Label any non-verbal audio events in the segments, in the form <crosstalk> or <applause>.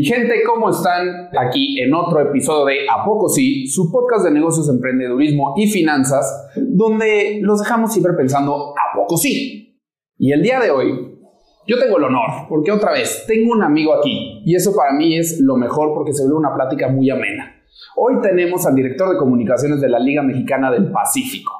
Mi gente, ¿cómo están? Aquí en otro episodio de A Poco Sí, su podcast de negocios, emprendedurismo y finanzas, donde los dejamos siempre pensando a poco sí. Y el día de hoy, yo tengo el honor, porque otra vez, tengo un amigo aquí, y eso para mí es lo mejor porque se vuelve una plática muy amena. Hoy tenemos al director de comunicaciones de la Liga Mexicana del Pacífico,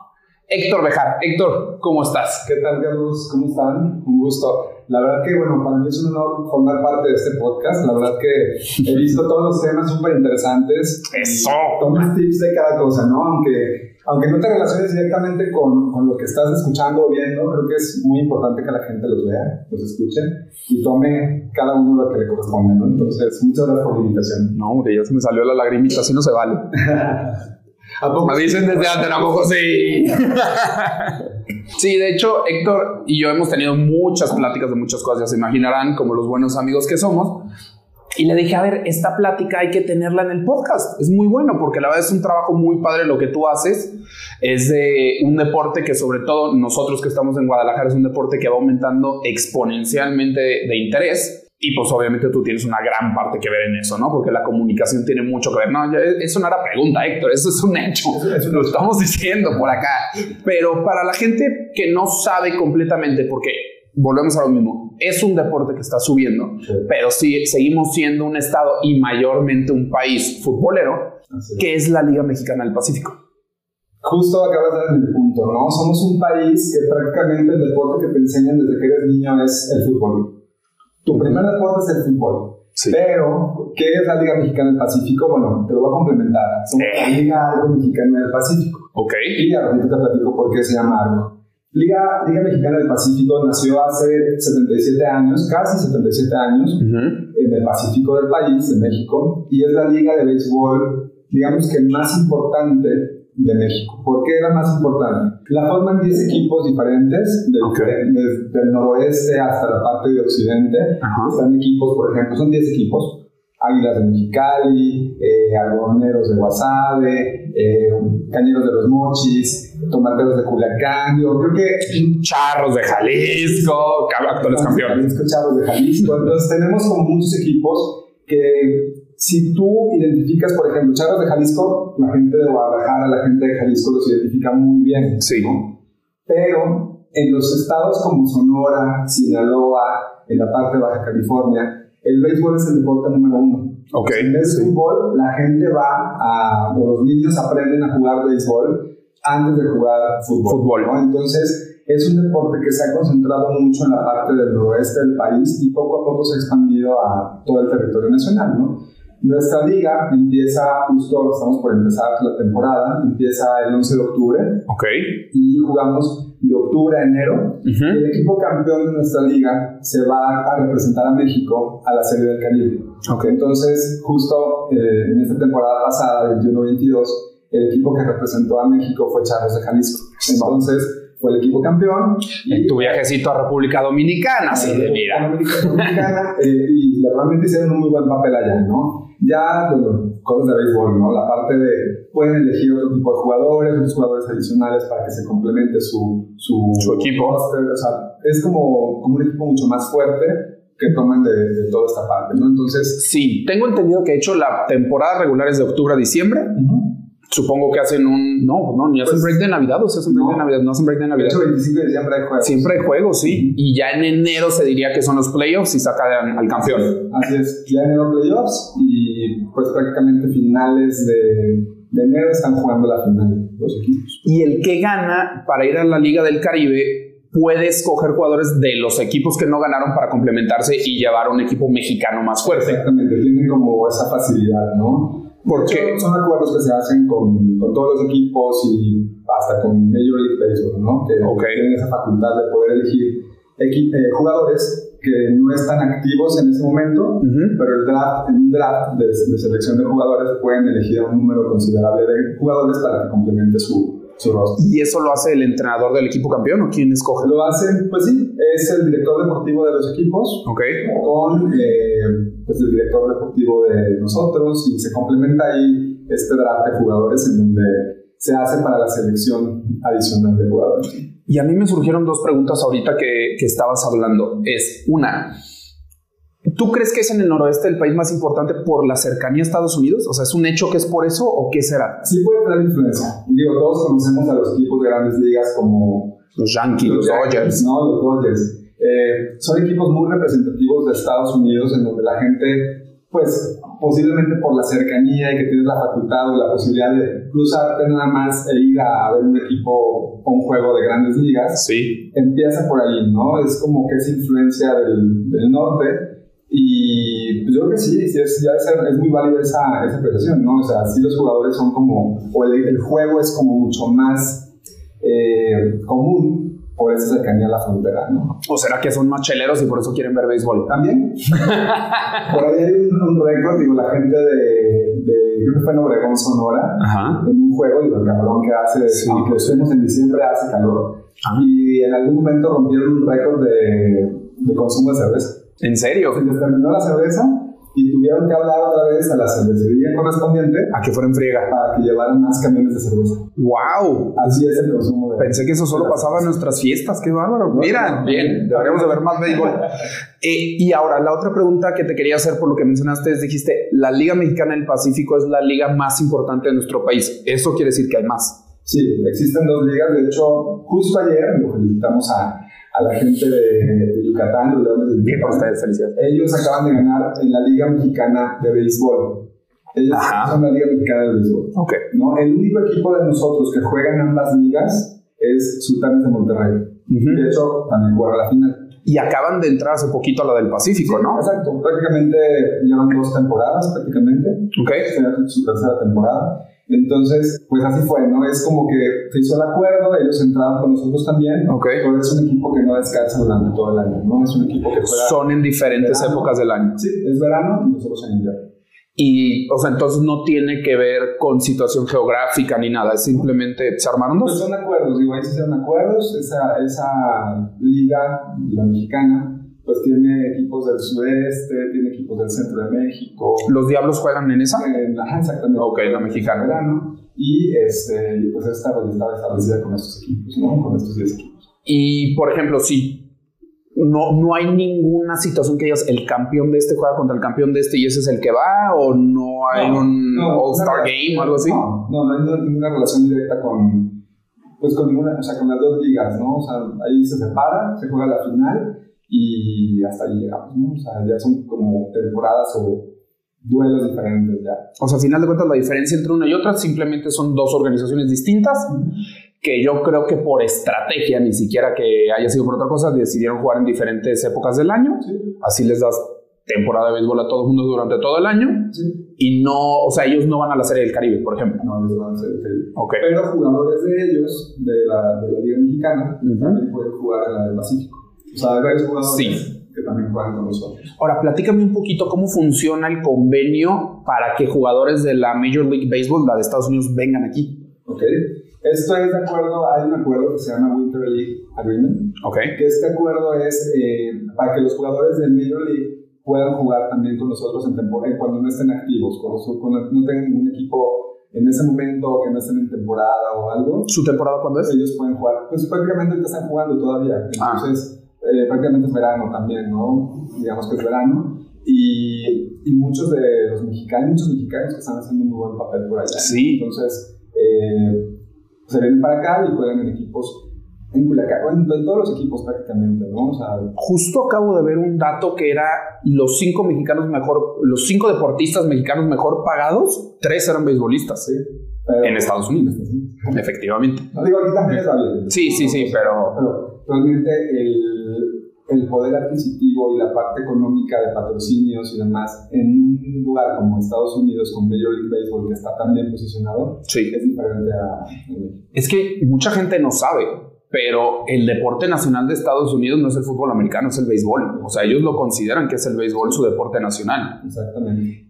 Héctor Bejar. Héctor, ¿cómo estás? ¿Qué tal, Carlos? ¿Cómo están? Un gusto. La verdad que, bueno, para mí es un honor formar parte de este podcast. La verdad que he visto todos los temas súper interesantes. ¡Eso! Tomas tips de cada cosa, ¿no? Aunque, aunque no te relaciones directamente con, con lo que estás escuchando o viendo, creo que es muy importante que la gente los vea, los escuche y tome cada uno lo que le corresponde, ¿no? Entonces, muchas gracias por la invitación. No, hombre, ya se me salió la lagrimita, así no se vale. <laughs> ¿A Me dicen desde antes, ¿a poco sí? <laughs> sí, de hecho, Héctor y yo hemos tenido muchas pláticas de muchas cosas, ya se imaginarán, como los buenos amigos que somos. Y le dije, a ver, esta plática hay que tenerla en el podcast. Es muy bueno porque la verdad es un trabajo muy padre lo que tú haces. Es de un deporte que sobre todo nosotros que estamos en Guadalajara es un deporte que va aumentando exponencialmente de interés. Y pues obviamente tú tienes una gran parte que ver en eso, ¿no? Porque la comunicación tiene mucho que ver. No, eso no era pregunta, Héctor, eso es un hecho. Eso Lo estamos diciendo por acá. Pero para la gente que no sabe completamente, porque volvemos a lo mismo, es un deporte que está subiendo, Sí. pero sí seguimos siendo un estado y mayormente un país futbolero, Así que es la Liga Mexicana del Pacífico. Justo acabas de dar el punto, ¿no? Somos un país que prácticamente el deporte que te enseñan desde que eres niño es el fútbol. Tu primer deporte es el fútbol. Sí. Pero, ¿qué es la Liga Mexicana del Pacífico? Bueno, te lo voy a complementar. Somos la Eh. Liga Algo Mexicana del Pacífico. Ok. Y ahorita te platico por qué se llama Algo. Liga, Liga Mexicana del Pacífico nació hace 77 años, casi 77 años, Ujú. en el Pacífico del país, de México, y es la liga de béisbol, digamos que más importante de México. ¿Por qué era más importante? La forman 10 equipos diferentes, del, Ok. desde el noroeste hasta la parte de occidente. Ajá. Están equipos, por ejemplo, son 10 equipos. Águilas de Mexicali, eh, algodoneros de Guasave, eh, cañeros de los Mochis, tomateros de Culiacán. Yo creo que Charros de Jalisco, actuales campeones. Jalisco, Charros de Jalisco. Entonces tenemos como muchos equipos que si tú identificas, por ejemplo, Charros de Jalisco, la gente de Guadalajara, la gente de Jalisco los identifica muy bien. Sí. Pero en los estados como Sonora, Sinaloa, en la parte de Baja California, el béisbol es el deporte número uno. Ok. En vez de fútbol, la gente va a, o los niños aprenden a jugar béisbol antes de jugar fútbol. Fútbol. ¿no? Entonces, es un deporte que se ha concentrado mucho en la parte del noroeste del país y poco a poco se ha expandido a todo el territorio nacional, ¿no? Nuestra liga empieza justo, estamos por empezar la temporada, empieza el 11 de octubre Ok. y jugamos de octubre a enero. Ujú. El equipo campeón de nuestra liga se va a representar a México a la Serie del Caribe. Ok. Entonces, justo eh, en esta temporada pasada, 21-22, el equipo que representó a México fue Charros de Jalisco. Entonces, fue el equipo campeón. En tu viajecito a República Dominicana, así de mira. Dominicana, eh, y realmente hicieron un muy buen papel allá, ¿no? Ya, bueno, cosas de béisbol, ¿no? La parte de, pueden elegir otro tipo de jugadores, otros jugadores adicionales para que se complemente su, su, Su equipo. roster, o sea, es como, como un equipo mucho más fuerte que toman de, de toda esta parte, ¿no? Entonces, Sí, tengo entendido que de hecho la temporada regular es de octubre a diciembre. Supongo que hacen un. No, no, ni hacen Pues, break de Navidad o se hacen break no. de Navidad. No hacen break de de Navidad. hecho, 25 de diciembre hay juegos. Siempre hay juegos, sí. Y ya en enero se diría que son los playoffs y sacan al campeón. Así es, ya enero playoffs y pues prácticamente finales de, de enero están jugando la final los equipos. Y el que gana para ir a la Liga del Caribe puede escoger jugadores de los equipos que no ganaron para complementarse y llevar un equipo mexicano más fuerte. Exactamente, tienen como esa facilidad, ¿no? Porque son acuerdos que se hacen con, con todos los equipos y hasta con Major League Baseball, ¿no? Que Ok. tienen esa facultad de poder elegir eh, jugadores que no están activos en ese momento, Ujú. pero el draft, en un draft de, de selección de jugadores pueden elegir a un número considerable de jugadores para que complemente su, su roster. ¿Y eso lo hace el entrenador del equipo campeón o quién escoge? Lo hacen, pues sí, es el director deportivo de los equipos Ok. con eh, pues el director deportivo de nosotros y se complementa ahí este draft de jugadores en donde se hace para la selección adicional de jugadores. Y a mí me surgieron dos preguntas ahorita que, que estabas hablando. Es una, ¿Tú crees que es en el noroeste el país más importante por la cercanía a Estados Unidos? O sea, ¿es un hecho que es por eso o qué será? Sí puede tener influencia. Digo, todos conocemos a los equipos de grandes ligas como los Yankees, los, Dodgers. No, los Dodgers. Eh, son equipos muy representativos de Estados Unidos en donde la gente, pues posiblemente por la cercanía y que tienes la facultad o la posibilidad de cruzarte nada más e ir a ver un equipo o un juego de grandes ligas, sí. empieza por ahí, ¿no? Es como que es influencia del, del norte y pues yo creo que sí, sí es, ya es, muy válida esa, esa apreciación, ¿no? O sea, sí los jugadores son como, o el, el juego es como mucho más eh, común por esa cercanía a la frontera, ¿no? ¿O será que son más cheleros y por eso quieren ver béisbol? También. <laughs> por ahí hay un, récord, digo, la gente de, de, creo que fue en Obregón, Sonora, en un juego, digo, el cabrón que hace, sí. aunque en diciembre, hace calor. Y en algún momento rompieron un récord de, de consumo de cerveza. ¿En serio? Se les terminó la cerveza y tuvieron que hablar otra vez a la cervecería correspondiente a que fueran friega para que llevaran más camiones de cerveza. ¡Wow! Así es el consumo de. Pensé que eso solo pasaba en nuestras fiestas, qué bárbaro. Mira, bien, deberíamos de ver más béisbol. <laughs> eh, y ahora, la otra pregunta que te quería hacer por lo que mencionaste es: dijiste, la Liga Mexicana del Pacífico es la liga más importante de nuestro país. ¿Eso quiere decir que hay más? Sí, existen dos ligas. De hecho, justo ayer lo felicitamos a a la gente de, Yucatán, los Leones de felicidades. Ellos acaban de ganar en la Liga Mexicana de Béisbol. Ellos son la Liga Mexicana de Béisbol. Okay. ¿no? El único equipo de nosotros que juega en ambas ligas es Sultanes de Monterrey. De hecho, también juega la final. Y acaban de entrar hace poquito a la del Pacífico, sí, ¿no? Exacto. Prácticamente llevan dos temporadas, prácticamente. Ok. Esta su tercera temporada. Entonces, pues así fue, ¿no? Es como que se hizo el acuerdo, ellos entraron con nosotros también, okay. pero es un equipo que no descansa durante todo el año, ¿no? Es un equipo que juega... Son en diferentes épocas del año. Sí, es verano y nosotros en invierno. Y, o sea, entonces no tiene que ver con situación geográfica ni nada, es simplemente se armaron dos. Pues son acuerdos, digo, ahí se hicieron acuerdos, esa, esa liga, la mexicana, pues tiene equipos del sudeste, tiene equipos del centro de México. ¿Los Diablos juegan en esa? En la, exactamente. Ok, la mexicana. Verano, y este, pues esta pues, estaba establecida con estos equipos, ¿no? Con estos 10 equipos. Y, por ejemplo, si no, no hay ninguna situación que digas el campeón de este juega contra el campeón de este y ese es el que va, o no hay no, un no, All-Star Game o algo así. No, no, no hay ninguna relación directa con, pues con ninguna, o sea, con las dos ligas, ¿no? O sea, ahí se separa, se juega la final y hasta ahí llegamos, ¿no? O sea, ya son como temporadas o duelos diferentes ya. O sea, al final de cuentas la diferencia entre una y otra simplemente son dos organizaciones distintas que yo creo que por estrategia, ni siquiera que haya sido por otra cosa, decidieron jugar en diferentes épocas del año. Sí. Así les das temporada de béisbol a todo el mundo durante todo el año. Sí. Y no, o sea, ellos no van a la Serie del Caribe, por ejemplo. No, ellos van a ser el Caribe. Ok. Pero jugadores de ellos, de la, de la Liga Mexicana, Ujú. también pueden jugar en la del Pacífico. O sea, hay varios jugadores Sí. que también juegan con nosotros. Ahora, platícame un poquito cómo funciona el convenio para que jugadores de la Major League Baseball, la de Estados Unidos, vengan aquí. ¿Ok? Esto es de acuerdo, hay un acuerdo que se llama Winter League Agreement, Ok. que este acuerdo es eh, para que los jugadores de Major League puedan jugar también con nosotros en temporada, cuando no estén activos, cuando, su- cuando no tengan ningún equipo en ese momento que no estén en temporada o algo, ¿Su temporada cuándo es? ellos pueden jugar. Pues prácticamente ahorita están jugando todavía, Ah. Eh, prácticamente es verano también, ¿no? Digamos que es verano. Y, y muchos de los mexicanos, muchos mexicanos que están haciendo un muy buen papel por allá. Sí. Entonces, eh, se vienen para acá y juegan en equipos en Culiacán, en, en todos los equipos prácticamente, ¿no? O sea, Justo acabo de ver un dato que era los cinco mexicanos mejor, los cinco deportistas mexicanos mejor pagados, tres eran beisbolistas sí. Pero, en Estados Unidos. Efectivamente. No digo, aquí también está bien. Sí, sí, sí, pero Pero realmente el, el poder adquisitivo y la parte económica de patrocinios y demás en un lugar como Estados Unidos con Major League Baseball que está tan bien posicionado sí. es diferente a... Es que mucha gente no sabe, pero el deporte nacional de Estados Unidos no es el fútbol americano, es el béisbol. O sea, ellos lo consideran que es el béisbol su deporte nacional. Exactamente.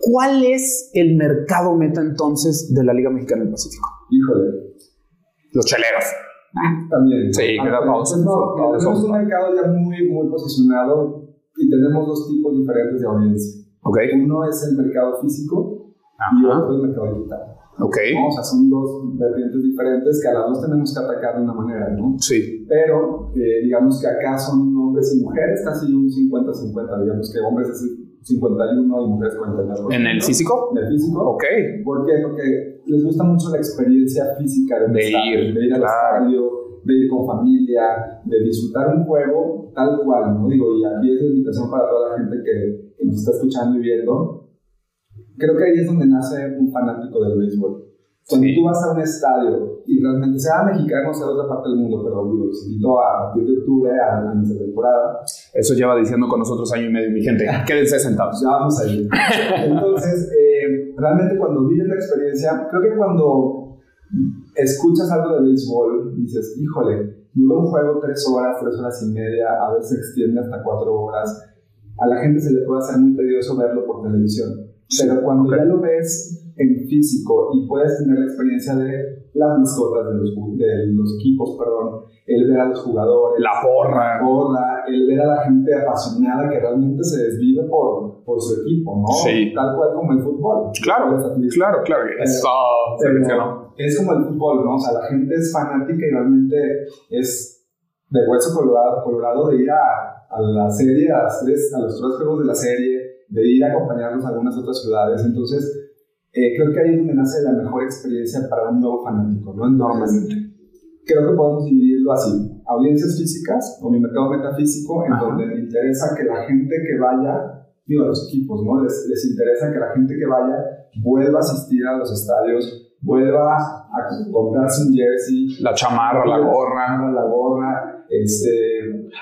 ¿Cuál es el mercado meta entonces de la Liga Mexicana del Pacífico? Híjole. Los cheleros. <laughs> También. Sí, no, Todos tenemos un mercado ya muy, muy posicionado y tenemos dos tipos diferentes de audiencia. Ok. Uno es el mercado físico y otro es el mercado digital. Ok. ¿no? O sea, son dos vertientes diferentes que a las dos tenemos que atacar de una manera, ¿no? Sí. Pero eh, digamos que acá son hombres y mujeres, casi un 50-50, digamos que hombres es 51 y mujeres 49. ¿En el físico? En el físico. Ok. ¿Por qué? Porque les gusta mucho la experiencia física de, De estadio, ir, de ir al claro. estadio, de ir con familia, de disfrutar un juego tal cual, ¿no? Digo, y aquí es la invitación para toda la gente que, que nos está escuchando y viendo. Creo que ahí es donde nace un fanático del béisbol. Cuando Sí. tú vas a un estadio y realmente sea mexicano, sea de otra parte del mundo, pero digo, los invito a partir de octubre a la de temporada, Eso lleva diciendo con nosotros año y medio, mi gente. <laughs> Quédense sentados. ya vamos a ir. Entonces, eh, realmente cuando vives la experiencia, creo que cuando escuchas algo de béisbol, dices, híjole, dura un juego tres horas, tres horas y media, a veces se extiende hasta cuatro horas. A la gente se le puede hacer muy tedioso verlo por televisión. Pero cuando Ok. ya lo ves en físico y puedes tener la experiencia de las mascotas de los, de los equipos, perdón, el ver a los jugadores, La porra. porra, el ver a la gente apasionada que realmente se desvive por, por su equipo, ¿no? Sí. Tal cual como el fútbol. Claro, claro, claro. Eso es como el fútbol, ¿no? O sea, la gente es fanática y realmente es de hueso colorado, colorado de ir a, a la serie, a, las tres, a los tres juegos de la serie, de ir a acompañarlos a algunas otras ciudades. Entonces, eh, creo que ahí es donde nace la mejor experiencia para un nuevo fanático, ¿no? Entonces, creo que podemos dividirlo así. Audiencias físicas o mi mercado metafísico, en Ajá. donde me interesa que la gente que vaya, digo a los equipos, ¿no? Les, les interesa que la gente que vaya vuelva a asistir a los estadios, vuelva a comprarse un jersey, La chamarra, la gorra. la gorra, este...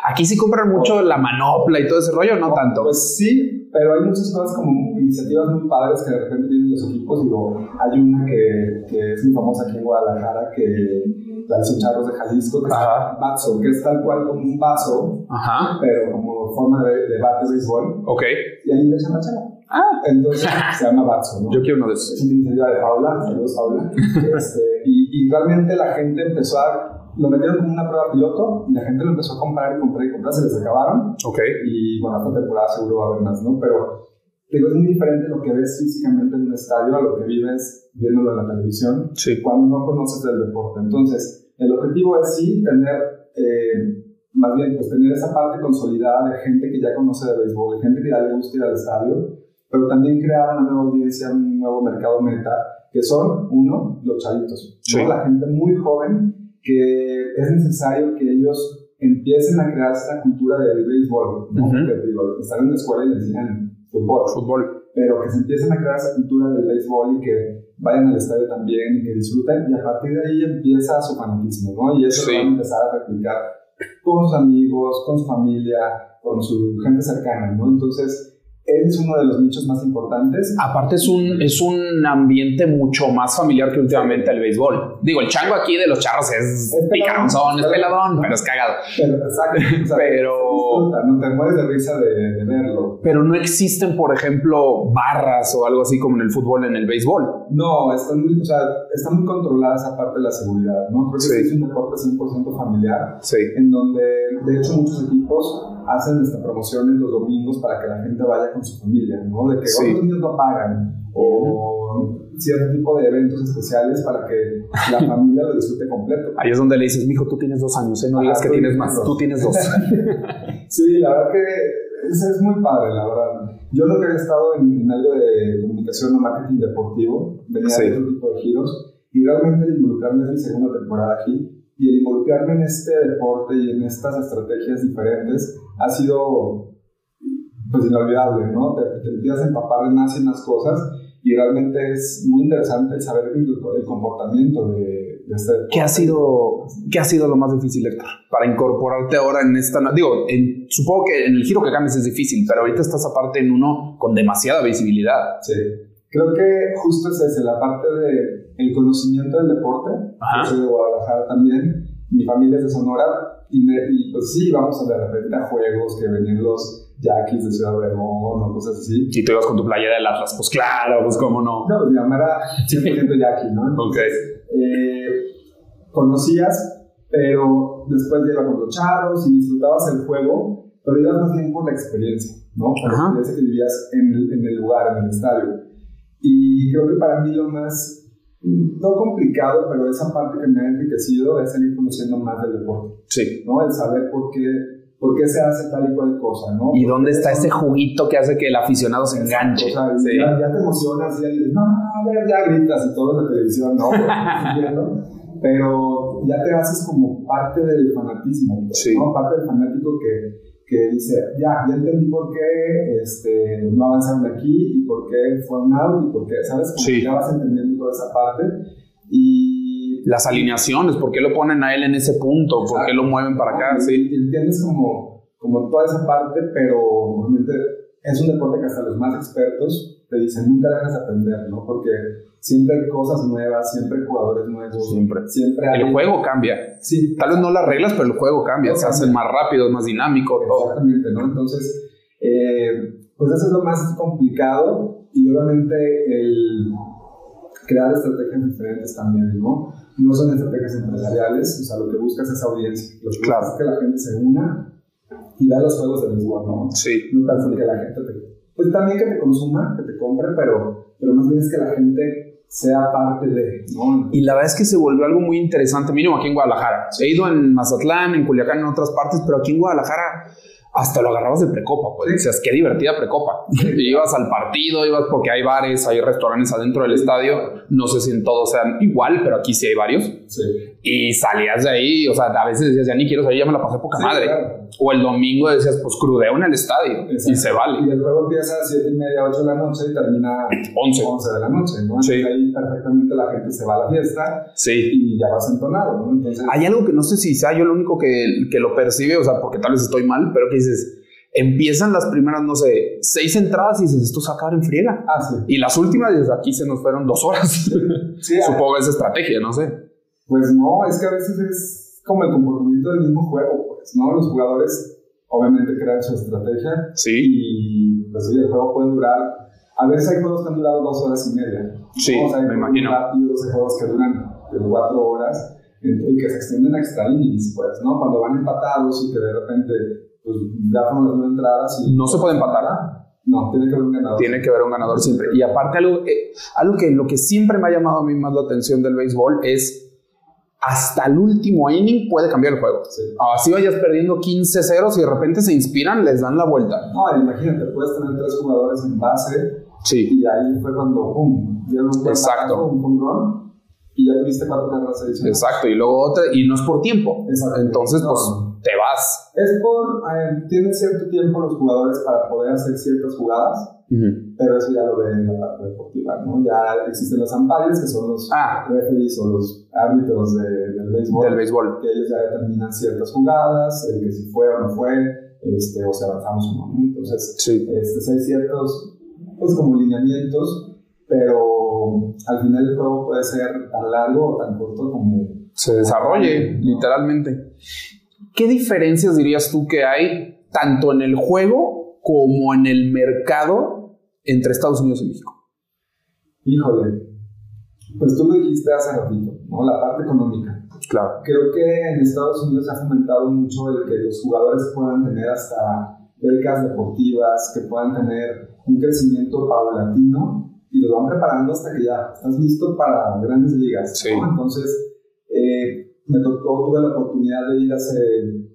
Aquí sí compran mucho la manopla y todo ese rollo, no tanto. Pues sí, pero hay muchas cosas como iniciativas muy padres que de repente tienen los equipos. Digo, hay una que, que es muy famosa aquí en Guadalajara, que la hizo Charros de Jalisco, que es Ajá. Batso, que es tal cual como un vaso, Ajá. pero como forma de, de bate de béisbol, Ok. y ahí le echan la chava. Ah, Entonces <laughs> se llama Batso, ¿no? yo quiero uno de esos. Es una iniciativa de Paula, saludos Paula. <laughs> Este, y, y realmente la gente empezó a. Lo metieron como una prueba piloto y la gente lo empezó a comprar y comprar y comprar, se les acabaron. Ok. Y bueno, esta temporada seguro va a haber más, ¿no? Pero digo, es muy diferente lo que ves físicamente en un estadio a lo que vives viéndolo en la televisión Sí. cuando no conoces del deporte. Entonces, el objetivo es sí tener, eh, más bien, pues tener esa parte consolidada de gente que ya conoce de béisbol, de gente que ya le gusta ir al estadio, pero también crear una nueva audiencia, un nuevo mercado meta, que son, uno, los chavitos, ¿no? Sí. la gente muy joven que es necesario que ellos empiecen a crear esta cultura del béisbol, ¿no? Ujú. Porque, digo, están en la escuela y les enseñan fútbol, Fútbol. pero que se empiecen a crear esa cultura del béisbol y que vayan al estadio también y que disfruten y a partir de ahí empieza su fanatismo, ¿no? Y eso Sí. van a empezar a replicar con sus amigos, con su familia, con su gente cercana, ¿no? Entonces, él es uno de los nichos más importantes. Aparte es un, es un ambiente mucho más familiar que últimamente el béisbol. Digo, el chango aquí de los charros es, Es picaronzón, es peladón, pero es cagado. Pero, exacto, <laughs> o sea, Pero- no te mueres de risa de, de verlo. Pero no existen, por ejemplo, barras o algo así como en el fútbol, en el béisbol. No, está muy, o sea, está muy controlada esa parte de la seguridad, ¿no? Creo que Sí. es un deporte 100% familiar. Sí. en donde de hecho muchos equipos hacen estas promociones los domingos para que la gente vaya con su familia, ¿no? De que Sí. otros niños no pagan o cierto tipo de eventos especiales para que la <laughs> familia lo disfrute completo. Ahí es donde le dices, mijo, tú tienes dos años, ¿eh? no Ajá, digas que tú tienes más, dos. tú tienes dos. <laughs> Sí, la verdad que es, es muy padre, la verdad. Yo nunca había estado en, en algo de comunicación o marketing deportivo, venía Sí. de otro tipo de giros, y realmente involucrarme es mi segunda temporada aquí, y el involucrarme en este deporte y en estas estrategias diferentes ha sido pues inolvidable, ¿no? Te, te empiezas a empapar de más y más cosas, y realmente es muy interesante el saber el, el comportamiento de, de este deporte. ¿Qué ha sido, qué ha sido lo más difícil, Héctor? Para incorporarte ahora en esta... Digo, en- supongo que en el giro que cambies es difícil, pero ahorita estás aparte en uno con demasiada visibilidad. Sí. Creo que justo es ese, la parte de el conocimiento del deporte. Ajá. Yo soy de Guadalajara también. Mi familia es de Sonora. Y, me- y, pues sí, vamos a de repente a juegos que venían los Yaquis de Ciudad Obregón o cosas así. Y tú ibas con tu playera del Atlas, pues claro, pues cómo no. No, pues mi mamá era 100% Yaqui, ¿no? Ok. eh, conocías, pero después ya iba con los charros y disfrutabas el juego, pero ibas más bien por la experiencia, ¿no? Por la Ajá. experiencia que vivías en el, en el lugar, en el estadio. Y creo que para mí lo más no complicado, pero esa parte que me ha enriquecido es el ir conociendo más del deporte. Sí. ¿no? El saber por qué, por qué se hace tal y cual cosa, ¿no? ¿Y dónde está ese juguito que hace que el aficionado se enganche? O sea, ya, ya, te emocionas y ya dices, no, a ver, ya gritas y todo en la televisión, ¿no? <laughs> pero ya te haces como parte del fanatismo, ¿no? Parte del fanático que que dice, ya, ya entendí por qué este, no avanzaron aquí y por qué fue un out y por qué, ¿sabes? ya vas entendiendo toda esa parte. Y las alineaciones, ¿por qué lo ponen a él en ese punto? ¿Por qué lo mueven para acá? Sí. Y entiendes como, como toda esa parte, pero obviamente es un deporte que hasta los más expertos te dicen, nunca dejas de aprender, ¿no? Porque siempre hay cosas nuevas, siempre hay jugadores nuevos. Siempre. siempre El juego cambia. Sí. Tal vez no las reglas, pero el juego cambia. se hace más rápido, más dinámico, Exactamente, ¿no? Entonces, eh, pues eso es lo más complicado y obviamente el crear estrategias diferentes también, ¿no? No son estrategias empresariales, o sea, lo que buscas es audiencia. Lo que claro. es que la gente se una y vea los juegos de béisbol, ¿no? Sí. No tanto que la gente te... Pues también que te consuma, que te compre, pero, pero más bien es que la gente sea parte de, ¿no? Y la verdad es que se volvió algo muy interesante, mínimo aquí en Guadalajara. He ido en Mazatlán, en Culiacán, en otras partes, pero aquí en Guadalajara hasta lo agarrabas de precopa, pues decías, qué divertida precopa. <laughs> Y ibas al partido, ibas porque hay bares, hay restaurantes adentro del estadio, no sé si en todos sean igual, pero aquí sí hay varios. Sí. Y salías de ahí, o sea, a veces decías, ya ni quiero salir, ya me la pasé poca Sí, madre. claro. O el domingo decías, pues crudeo en el estadio y Exacto. se vale. Y el juego empieza a 7 y media, 8 de la noche y termina 11. 11 de la noche, ¿no? Sí. Entonces ahí perfectamente la gente se va a la fiesta Sí. y ya vas entonado, ¿no? Entonces, Hay algo que no sé si sea yo el único que, que lo percibe, o sea, porque tal vez estoy mal, pero que dices, empiezan las primeras, no sé, seis entradas y dices, esto se acaba en friega. ah, sí. Y las últimas, dices, aquí se nos fueron dos horas. <laughs> Sí, Supongo que es estrategia, no sé. Pues no, es que a veces es como el comportamiento del mismo juego, pues, ¿no? Los jugadores obviamente crean su estrategia Sí, y pues el juego puede durar. A veces hay juegos que han durado dos horas y media. Sí. O sea, hay me imagino. rápidos, hay juegos que duran de cuatro horas y que se extienden a extra innings, pues, ¿no? Cuando van empatados y que de repente pues, ya fueron las nueve entradas y... no se puede empatar. No, tiene que haber un ganador. Tiene que haber un ganador siempre. Y aparte, algo, eh, algo que lo que siempre me ha llamado a mí más la atención del béisbol es hasta el último inning puede cambiar el juego. Sí. Así vayas perdiendo 15-0, si de repente se inspiran, les dan la vuelta. No, imagínate, puedes tener tres jugadores en base Sí, y ahí fue cuando, pum, dieron un Exacto. un run y ya tuviste cuatro carreras adicionales. exacto. Y luego otra, y no es por tiempo. Exacto. Entonces, No, pues. Te vas. Es por, eh, tienen cierto tiempo los jugadores para poder hacer ciertas jugadas, pero eso ya lo ve en la parte deportiva, ¿no? Ya existen los umpires, que son los Ah. referees o los árbitros de- del béisbol, Del béisbol. que ellos ya determinan ciertas jugadas, el que si fue o no fue, este, o si avanzamos o no. Entonces, Sí. este, hay ciertos, pues como lineamientos, pero al final el juego puede ser tan largo o tan corto como... Se desarrolle, literalmente. ¿Qué diferencias dirías tú que hay tanto en el juego como en el mercado entre Estados Unidos y México? Híjole, pues tú lo dijiste hace ratito, ¿no? La parte económica. Claro. Creo que en Estados Unidos se ha fomentado mucho el que los jugadores puedan tener hasta becas deportivas, que puedan tener un crecimiento paulatino y los van preparando hasta que ya estás listo para grandes ligas. Sí. ¿no? Entonces, eh, me tocó, tuve la oportunidad de ir hace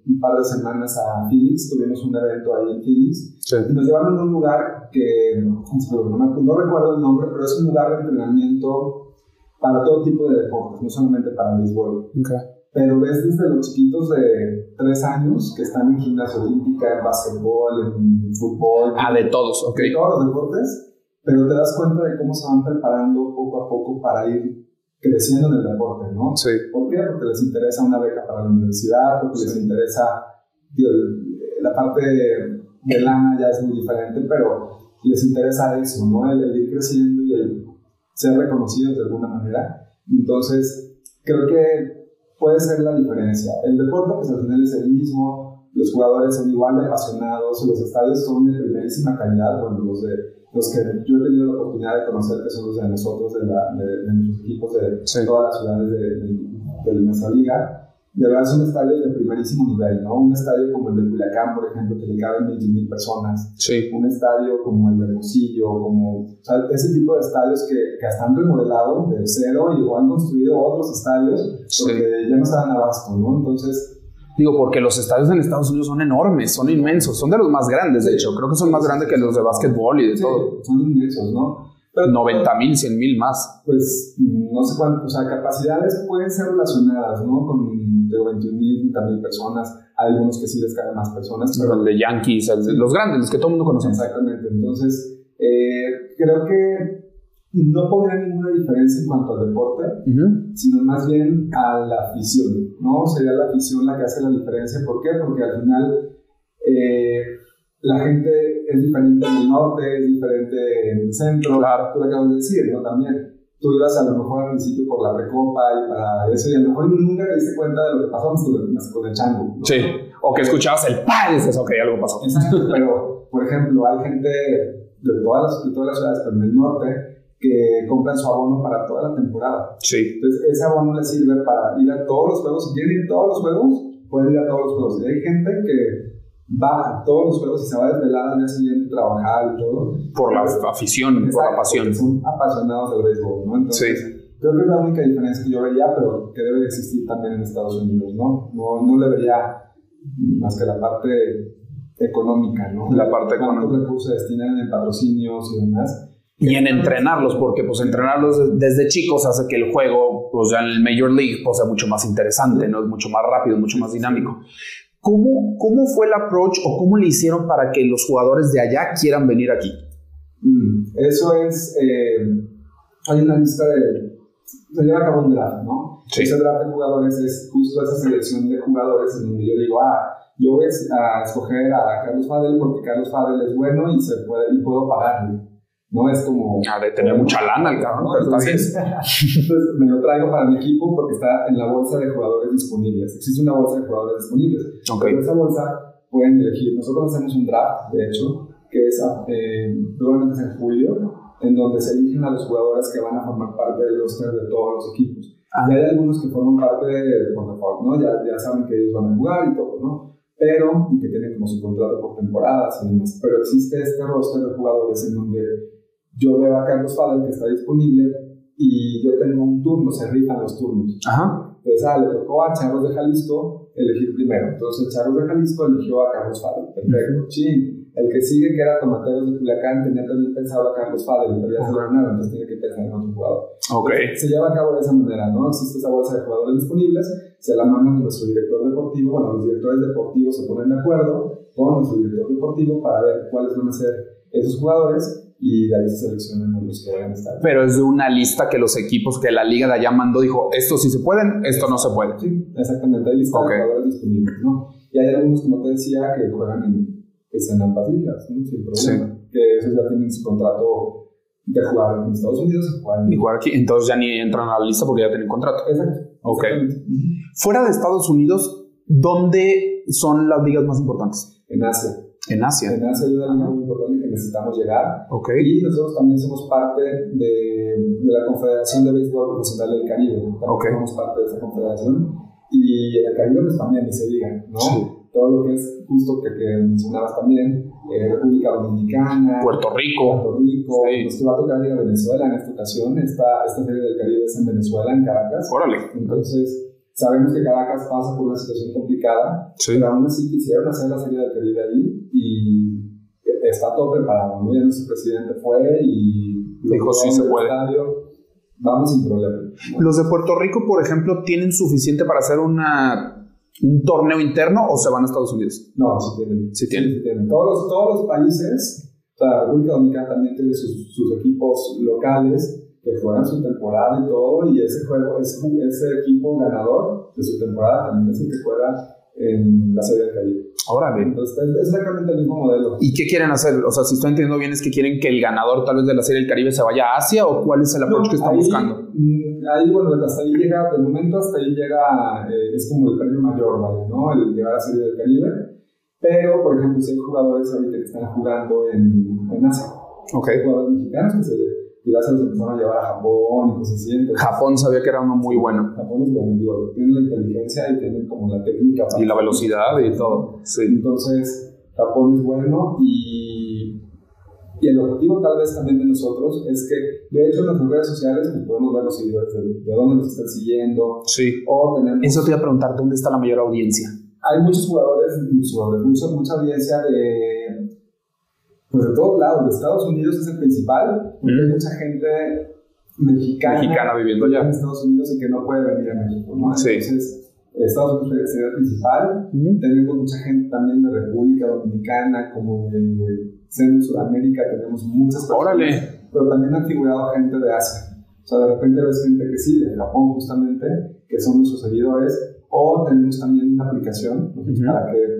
un par de semanas a Phoenix, tuvimos un evento ahí en Phoenix Sí. y nos llevaron a un lugar que, no, recuerdo el nombre, pero es un lugar de entrenamiento para todo tipo de deportes, no solamente para el béisbol. Pero ves desde los chiquitos de 3 años que están en gimnasia olímpica, en básquetbol, en fútbol, Ah, de todos, ok. de todos los deportes, pero te das cuenta de cómo se van preparando poco a poco para ir creciendo en el deporte, ¿no? Sí. ¿Por qué? Porque les interesa una beca para la universidad, porque les interesa tío, la parte de, de lana ya es muy diferente, pero les interesa eso, ¿no? El, el ir creciendo y el ser reconocidos de alguna manera. Entonces, creo que puede ser la diferencia. El deporte, pues al final es el mismo, los jugadores son igual de apasionados, los estadios son de primerísima calidad, bueno, los, de, los que yo he tenido la oportunidad de conocer, que son los de nosotros, de, la, de, de nuestros equipos de Sí. todas las ciudades de, de- nuestra liga. de verdad son estadios de primerísimo nivel, ¿no? Un estadio como el de Culiacán, por ejemplo, que le caben 20.000 personas. Sí. Un estadio como el de Hermosillo, como, o sea, ese tipo de estadios que, que hasta han remodelado de cero y o han construido otros estadios porque ya no se dan abasto, ¿no? Entonces, Digo, porque los estadios en Estados Unidos son enormes, son inmensos, son de los más grandes, de hecho. Creo que son más grandes que los de básquetbol y de todo. Son inmensos, ¿no? 90 mil, 100 mil más. Pues no sé cuánto, o sea, capacidades pueden ser relacionadas, ¿no? Con de 21 mil, 30 mil personas. Hay algunos que sí les caben más personas. Pero el de Yankees, los grandes, los que todo el mundo conoce. Exactamente. Entonces, eh, creo que no pondría ninguna diferencia en cuanto al deporte, sino más bien a la afición, ¿no? Sería la afición la que hace la diferencia. ¿Por qué? Porque al final eh, la gente es diferente en el norte, es diferente en el centro, claro. tú lo acabas de decir, ¿no? También tú ibas a lo mejor al principio por la precopa y para eso, y a lo mejor nunca te diste cuenta de lo que pasó con el chango. ¿no? Sí, o que escuchabas el pa y dices, ok, algo pasó. Exacto, pero por ejemplo, hay gente de todas las, de todas las ciudades, pero en el norte, que compran su abono para toda la temporada. Sí. Entonces, ese abono les sirve para ir a todos los juegos. Si quieren ir a todos los juegos, pueden ir a todos los juegos. Y hay gente que va a todos los juegos y se va a desvelar al día siguiente a trabajar y todo. Por la afición, por la pasión. Son apasionados del béisbol, ¿no? Entonces, sí. Creo que es la única diferencia que yo vería, pero que debe de existir también en Estados Unidos, ¿no? No, no le vería más que la parte económica, ¿no? La parte ¿Cuántos económica. recursos se destinan en patrocinios y demás? Y en entrenarlos, porque pues entrenarlos desde chicos hace que el juego, pues ya en el Major League, pues sea mucho más interesante, ¿no? Es mucho más rápido, mucho más dinámico. ¿Cómo, ¿Cómo fue el approach o cómo le hicieron para que los jugadores de allá quieran venir aquí? Mm, eso es, eh, hay una lista de, se lleva a cabo un draft, ¿no? Sí. Ese draft de jugadores es justo esa selección de jugadores en donde yo digo, ah, yo voy a escoger a Carlos Fadel porque Carlos Fadel es bueno y, se puede, y puedo pagarle. No es como. Ah, de tener mucha lana el cabrón, ¿no? pero está bien. Entonces, entonces, me lo traigo para mi equipo porque está en la bolsa de jugadores disponibles. Existe una bolsa de jugadores disponibles. Ok. Pero esa bolsa pueden elegir. Nosotros hacemos un draft, de hecho, que es eh, probablemente es en julio, en donde se eligen a los jugadores que van a formar parte del roster de todos los equipos. Ah. Y hay algunos que forman parte de, por default, ¿no? Ya, ya saben que ellos van a jugar y todo, ¿no? Pero, y que tienen como su contrato por temporadas y demás. Pero existe este roster de jugadores en donde yo veo a Carlos Fadel que está disponible y yo tengo un turno, se rifan los turnos. Ajá. Entonces, ah, le tocó a Charlos de Jalisco elegir primero. Entonces, Charlos de Jalisco eligió a Carlos Fadel. Perfecto. Chin. El que sigue, que era Tomateros de Culiacán, tenía también pensado a Carlos Fadel, pero ya se lo ganaron, entonces tiene que pensar en otro jugador. Ok. Se lleva a cabo de esa manera, ¿no? Existe esa bolsa de jugadores disponibles, se la mandan a nuestro director deportivo, bueno, los directores deportivos se ponen de acuerdo con nuestro director deportivo para ver cuáles van a ser esos jugadores y de ahí se seleccionan a los que van a estar. Pero es de una lista que los equipos que la liga de allá mandó, dijo, esto sí se pueden, esto no se puede. Sí, exactamente, hay lista Ok. de jugadores disponibles, ¿no? Y hay algunos, como te decía, que juegan en, pues, en ambas ligas, ¿no? Sin problema. Que esos ya tienen su contrato de jugar en Estados Unidos y jugar en... Aquí, entonces ya ni entran a la lista porque ya tienen contrato. Exacto. Ok. Fuera de Estados Unidos, ¿dónde son las ligas más importantes? En Asia. En Asia. En Asia hay una muy importante que necesitamos llegar. Ok. Y nosotros también somos parte de, de la Confederación de Béisbol Profesional del Caribe. También Ok. somos parte de esa confederación. Y en el Caribe, pues también, ni se diga, ¿no? Sí. Todo lo que es justo que, que mencionabas también, eh, República Dominicana, Puerto Rico. Puerto Rico, Sí. nos va a tocar ir a Venezuela en esta ocasión. Esta, esta serie del Caribe es en Venezuela, en Caracas. Órale. Entonces, sabemos que Caracas pasa por una situación complicada, Sí. pero aún así quisieron hacer la serie del Caribe ahí y está todo preparado. ¿no? Ya nuestro presidente fue y Dijo, lo sí se puede. estadio. Vamos sin problema. ¿no? ¿Los de Puerto Rico, por ejemplo, tienen suficiente para hacer una, un torneo interno o se van a Estados Unidos? No, sí tienen. Sí tienen. Sí tienen. Todos, los, todos los países, o sea, República Dominicana también tiene sus, sus equipos locales que juegan su temporada y todo, y ese juego, ese, ese equipo ganador de su temporada también es el que juega en la Serie del Caribe. Órale. Entonces, es exactamente el mismo modelo. ¿Y qué quieren hacer? O sea, si estoy entendiendo bien, es que quieren que el ganador tal vez de la Serie del Caribe se vaya a Asia o cuál es el approach No, que están ahí, buscando? mm, Ahí, bueno, hasta ahí llega, de momento hasta ahí llega, eh, es como el premio mayor, ¿vale? ¿no? El llegar a Serie del Caribe. Pero, por ejemplo, si hay jugadores ahorita que están jugando en, en Asia. Ok. Hay jugadores mexicanos que se, y ya se los empezaron a llevar a Japón y cosas así. Entonces, Japón sabía que era uno muy bueno. Japón es bueno, digo, tienen la inteligencia y tienen como la técnica. Y la velocidad y todo. Sí. Entonces, Japón es bueno y, y el objetivo tal vez también de nosotros es que, de hecho, en nuestras redes sociales pues, podemos ver los seguidores de, de dónde nos están siguiendo. Sí. O tenemos, Eso te iba a preguntar, ¿dónde está la mayor audiencia? hay muchos jugadores, muchos mucha, mucha audiencia de, pues de todos lados. De Estados Unidos es el principal, porque Mm. hay mucha gente mexicana, Mexicana viviendo allá. en Estados Unidos y que no puede venir a México. ¿no? Sí. Entonces, Estados Unidos sería el principal. Tenemos mucha gente también de República Dominicana, como de Centro Sudamérica, tenemos muchas personas. Órale. Pero también han figurado gente de Asia. O sea, de repente ves gente que sí, de Japón justamente, que son nuestros seguidores. O tenemos también una aplicación Ujú. para que.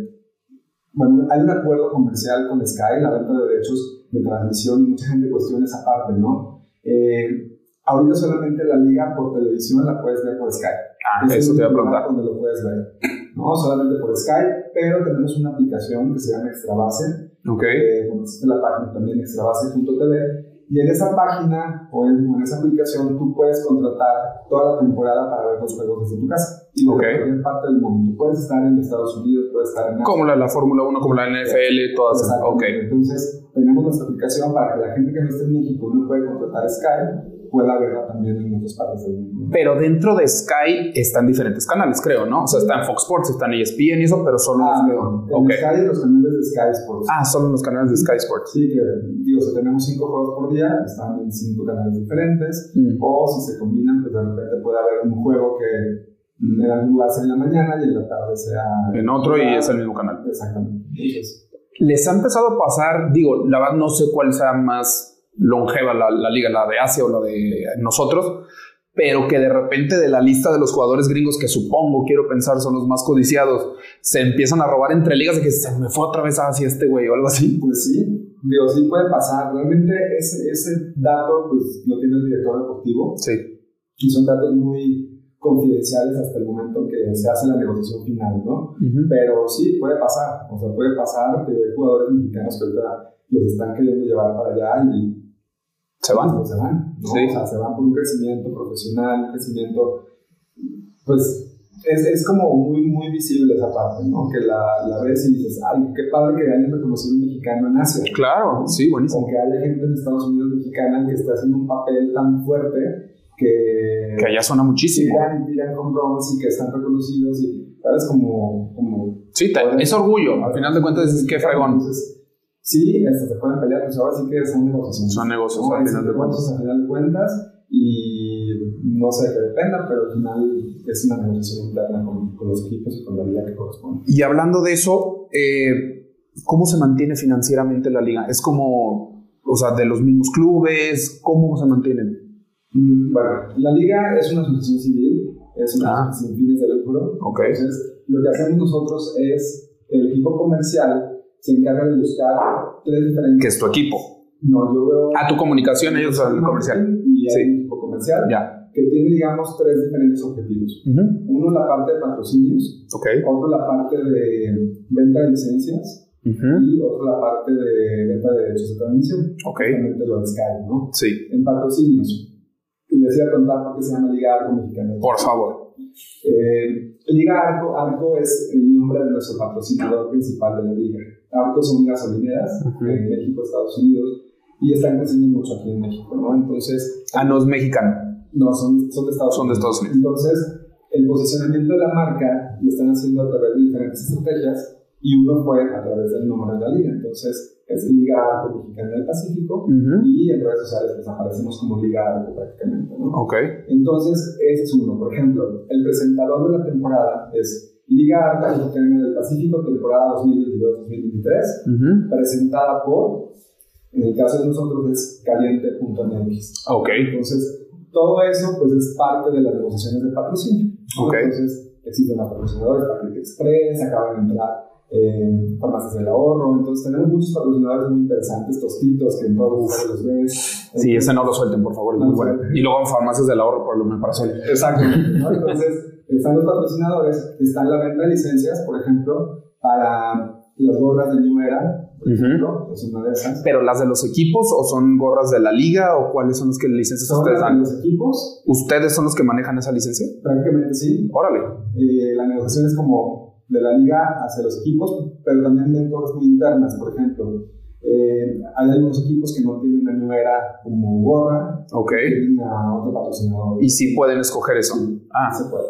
Bueno, hay un acuerdo comercial con Sky, la venta de derechos de transmisión, y mucha gente cuestiona esa parte, ¿no? Eh, ahorita solamente la liga por televisión la puedes ver por Sky. Ah, Es eso te iba a preguntar. Donde lo puedes ver, ¿no? Solamente por Skype, pero tenemos una aplicación que se llama Extrabase, Ok. eh, existe la página también extrabase.tv, y en esa página o en, o en esa aplicación tú puedes contratar toda la temporada para ver los juegos desde tu casa y Ok. cualquier parte del mundo. Puedes estar en Estados Unidos, puedes estar en Como la, la Fórmula 1, como la NFL, todas. esas. Ok. Exactamente. Entonces, tenemos nuestra aplicación para que la gente que no esté en México no puede contratar Skype, pueda verla también en otras partes del mundo. Pero dentro de Sky están diferentes canales, creo, ¿no? O sea, está en Fox Sports, está en E ESPN y eso, pero solo Ah, los no. veo. En Ok. Sky, los canales de Sky Sports. Ah, solo los canales de Sky Sports. Sí, que digo, si tenemos cinco juegos por día, están en cinco canales diferentes. Mm. O si se combinan, pues de repente puede haber un juego que en algún lugar sea en la mañana y en la tarde sea En otro y es el mismo canal. Exactamente. Entonces, Les ha empezado a pasar, digo, la verdad no sé cuál sea más longeva la, la liga, la de Asia o la de nosotros, pero que de repente de la lista de los jugadores gringos que supongo, quiero pensar, son los más codiciados, se empiezan a robar entre ligas de que se me fue otra vez hacia este güey o algo así. pues sí, digo, sí puede pasar. Realmente ese, ese dato, pues lo tiene el director deportivo Sí. y son datos muy confidenciales hasta el momento que se hace la negociación final, ¿no? Pero sí, puede pasar. O sea, puede pasar. Digo, hay jugadores mexicanos que ahorita los están queriendo llevar para allá y Se van. pues, se van. ¿no? Sí. O sea, se van por un crecimiento profesional, un crecimiento. Pues es, es como muy, muy visible esa parte, ¿no? Que la, la ves y dices, ay, qué padre que hayan reconocido un mexicano en Asia. Claro, sí, buenísimo. Aunque haya gente en Estados Unidos mexicana que está haciendo un papel tan fuerte que. Que allá suena muchísimo. tiran y tiran con runs y que están reconocidos y, ¿sabes? Como. como Sí, te- es orgullo. Al final de cuentas es que fregón. Entonces, sí, hasta se pueden pelear, pues ahora sí que son negociaciones. Son negocios ¿no? al final de cuentas. al final de cuentas y no sé de qué dependa, pero al final es una negociación interna con, con los equipos y con la liga que corresponde. Y hablando de eso, eh, ¿cómo se mantiene financieramente la liga? Es como, o sea, de los mismos clubes, ¿cómo se mantienen? Mm, Bueno, la liga es una asociación civil, es una Ah. sin fines de lucro. Ok. Entonces, lo que hacemos nosotros es, el equipo comercial se encarga de buscar tres diferentes... Que es tu equipo. No, yo veo... Ah, tu comunicación, ellos son el comercial. Y hay Sí. equipo comercial Ya. que tiene, digamos, tres diferentes objetivos. Uno, la parte de patrocinios, Ok. otro, la parte de venta de licencias y otro, la parte de venta de derechos de transmisión. Ok. Lo de Sky, ¿no? Sí. En patrocinios, les iba a contar por qué se llama Liga Arco Mexicana. Por favor. Eh, Liga Arco, Arco es el nombre de nuestro patrocinador principal de la liga. Arco son gasolineras Ujú. en México, Estados Unidos, y están creciendo mucho aquí en México, ¿no? Entonces, Ah, no es mexicano. no, son, son de Estados Son de Unidos. Estados Unidos. Entonces, el posicionamiento de la marca lo están haciendo a través de diferentes estrategias y uno fue a través del nombre de la liga. Entonces, es Liga Arco Mexicana del Pacífico y en redes sociales pues aparecemos como Liga Arco prácticamente, ¿no? Ok. Entonces, ese es uno. Por ejemplo, el presentador de la temporada es Liga Arca Mexicana del Pacífico, temporada 2022-2023, presentada por, en el caso de nosotros, es caliente.mx. Ok. Entonces, todo eso pues es parte de las negociaciones de patrocinio. ¿no? Ok. Entonces, existen los patrocinadores, Paquete Express, acaban de entrar eh, farmacias del ahorro. Entonces, tenemos muchos patrocinadores muy interesantes, tostitos, que en todos los lugares los ves. Sí, ese no lo suelten, por favor, es muy No, bueno. Y luego en farmacias del ahorro, por lo menos para. Exactamente. ¿no? Entonces, están los patrocinadores, está la venta de licencias, por ejemplo, para las gorras de New Era, por ejemplo, es una de esas. ¿Pero las de los equipos o son gorras de la liga o cuáles son las que licencias Son ustedes las de dan? los equipos, ¿Ustedes son los que manejan esa licencia? prácticamente sí. Órale. Eh, la negociación es como de la liga hacia los equipos, pero también ven cosas muy internas. Por ejemplo, eh, hay algunos equipos que no tienen a New Era como gorra, Ok. tienen a otro patrocinador. Y sí pueden escoger eso. Ah, se puede.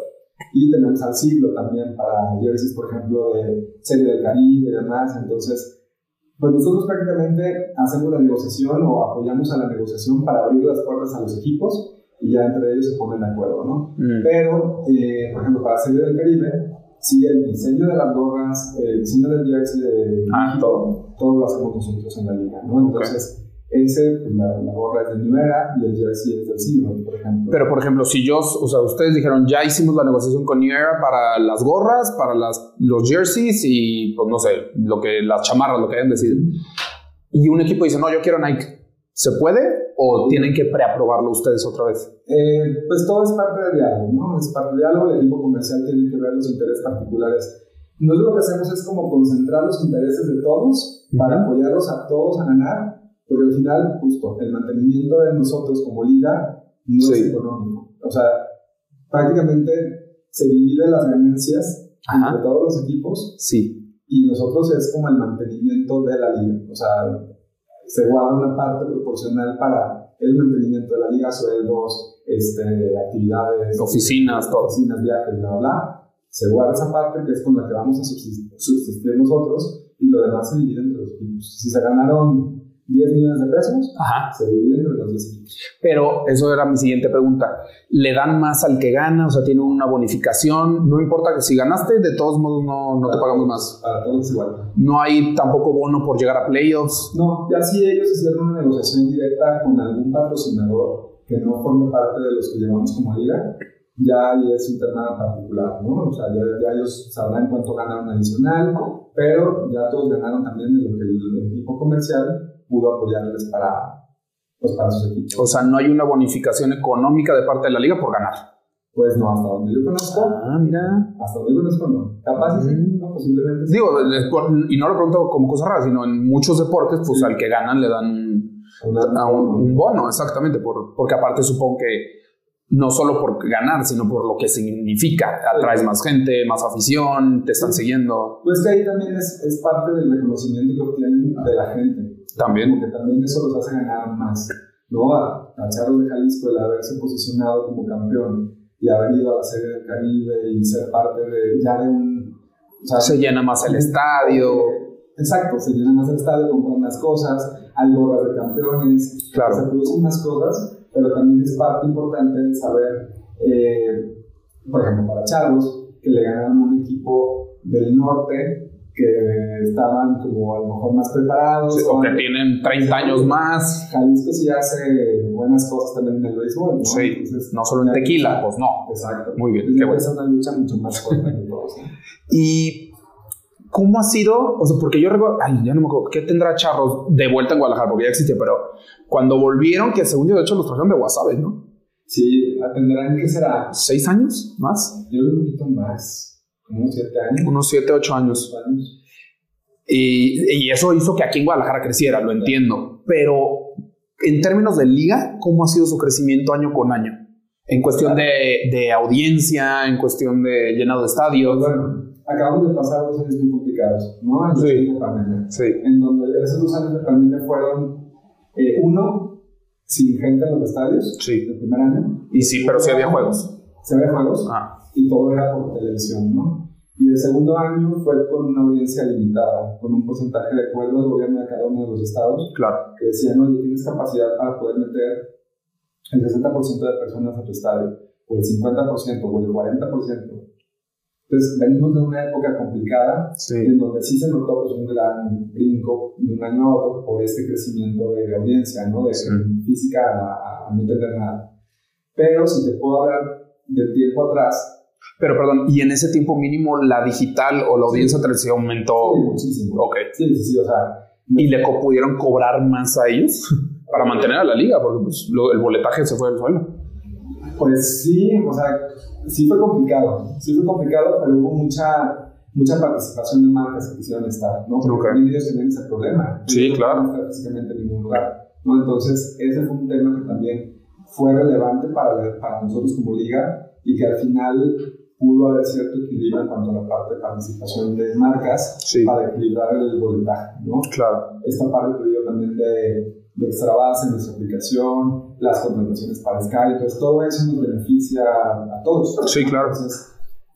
Y tenemos al siglo también para jerseys, por ejemplo, de Serie del Caribe y demás. Entonces, pues nosotros prácticamente hacemos la negociación o apoyamos a la negociación para abrir las puertas a los equipos y ya entre ellos se ponen de acuerdo, ¿no? mm, Pero, eh, por ejemplo, para Serie del Caribe, sí, el diseño de las gorras, el diseño del jersey, de Ah, México, todo lo hacemos nosotros en la liga, ¿no? Entonces, ese, pues, la, la gorra es de New Era y el jersey es del siglo, por ejemplo. Pero, por ejemplo, si yo, o sea, ustedes dijeron, ya hicimos la negociación con New Era para las gorras, para las, los jerseys y, pues, no sé, lo que, las chamarras, lo que hayan decidido. Y un equipo dice, no, yo quiero Nike. ¿Se puede o tienen que preaprobarlo ustedes otra vez? Eh, pues todo es parte del diálogo, ¿no? Es parte del diálogo, el equipo comercial tiene que ver los intereses particulares. Nosotros lo que hacemos es como concentrar los intereses de todos para apoyarlos a todos a ganar, porque al final, justo, el mantenimiento de nosotros como liga no Sí. es económico. O sea, prácticamente se divide las ganancias Ajá. entre todos los equipos Sí. y nosotros es como el mantenimiento de la liga. O sea, se guarda una parte proporcional para el mantenimiento de la liga, sueldos, este, actividades, Oficinas, todo. oficinas, viajes, bla, bla. Se guarda esa parte que es con la que vamos a subsistir, subsistir nosotros y lo demás se divide entre los equipos. Si se ganaron 10 millones de pesos, Ajá. se divide entre los 10 equipos. Pero eso era mi siguiente pregunta. ¿Le dan más al que gana? O sea, tiene una bonificación. No importa que si ganaste, de todos modos no, no te pagamos más. Para todos es igual. No hay tampoco bono por llegar a playoffs. No, ya si ellos hicieron una negociación directa con algún patrocinador que no forme parte de los que llevamos como liga, ya ahí es un tema particular, ¿no? O sea, ya, ya ellos sabrán cuánto ganaron adicional, pero ya todos ganaron también de lo que el equipo comercial pudo apoyarles para, pues, para sus equipos. O sea, no hay una bonificación económica de parte de la liga por ganar. Pues no, hasta donde yo conozco, Ah, mira. hasta donde yo conozco no. Capaz sí, Mm. no, posiblemente sí. Digo, y no lo pregunto como cosa rara, sino en muchos deportes, pues al que ganan le dan Una- a un, un bono, exactamente, por, porque aparte supongo que no solo por ganar, sino por lo que significa. Atraes más gente, más afición, te están siguiendo Pues que ahí también es, es parte del reconocimiento que obtienen de la gente. También. Porque también eso los hace ganar más. ¿no? A, a Charlos de Jalisco, el haberse posicionado como campeón y haber ido a la Serie del Caribe y ser parte de ya de un. o sea, Se llena más el estadio. Exacto, se llena más el estadio, compran más cosas, hay gorras de campeones, Claro. se producen más cosas, pero también es parte importante de saber, eh, por ejemplo, para Charlos, que le ganaron un equipo del norte que estaban como a lo mejor más preparados. O que tienen 30 años más. Jalisco sí hace buenas cosas también en el béisbol, ¿no? Sí, Entonces, no solo en tequila, pues no. Exacto. Muy bien, qué bueno. Es una lucha mucho más fuerte que todos. ¿no? ¿Y cómo ha sido? O sea, porque yo recuerdo, ay, ya no me acuerdo, ¿qué tendrá Charros de vuelta en Guadalajara? Porque ya existía, pero cuando volvieron, que según yo, de hecho, los trajeron de Guasave, ¿no? Sí, atenderán que será, ¿Seis años más? yo creo un poquito más, unos siete años. Unos siete, ocho años. años. Y, y eso hizo que aquí en Guadalajara creciera, lo entiendo. Pero en términos de liga, ¿cómo ha sido su crecimiento año con año? En cuestión de, de audiencia, en cuestión de llenado de estadios. Bueno, acabamos de pasar dos años muy complicados, ¿no? En los Sí. años de pandemia. Sí. En donde esos dos años de pandemia fueron, eh, uno, sin gente en los estadios, Sí. el primer año. Y sí, pero sí había juegos. Se había juegos. Ah, y todo era por televisión, ¿no? Y el segundo año fue con una audiencia limitada, con un porcentaje de acuerdo del gobierno de cada uno de los estados, claro. que decían, oye, tienes capacidad para poder meter el 60% de personas a tu estadio, o el 50%, o el 40%. Entonces, venimos de una época complicada, Sí. en donde sí se notó pues, un gran brinco de un año a otro por este crecimiento de audiencia, ¿no? De Sí. física a, a no entender nada. Pero si te puedo hablar del tiempo atrás, Pero perdón, y en ese tiempo mínimo la digital o la audiencia televisiva aumentó. Sí, muchísimo. Ok. Sí, sí, sí, o sea. ¿Y le co- pudieron cobrar más a ellos <laughs> para mantener a la liga? Porque pues, lo- el boletaje se fue del suelo. Pues sí, o sea, sí fue complicado. Sí fue complicado, pero hubo mucha mucha participación de marcas que quisieron estar, ¿no? Porque Ok. también ellos tenían ese problema. Sí, no claro. estar físicamente en ningún lugar, ¿no? Entonces, ese fue un tema que también fue relevante para, para nosotros como liga y que al final pudo haber cierto equilibrio en cuanto a la parte de participación de marcas Sí. para equilibrar el boletaje, ¿no? Claro. esta parte te digo también de, de extra base en nuestra aplicación, las contrataciones para Sky, entonces todo eso nos beneficia a todos. Sí, claro. Entonces,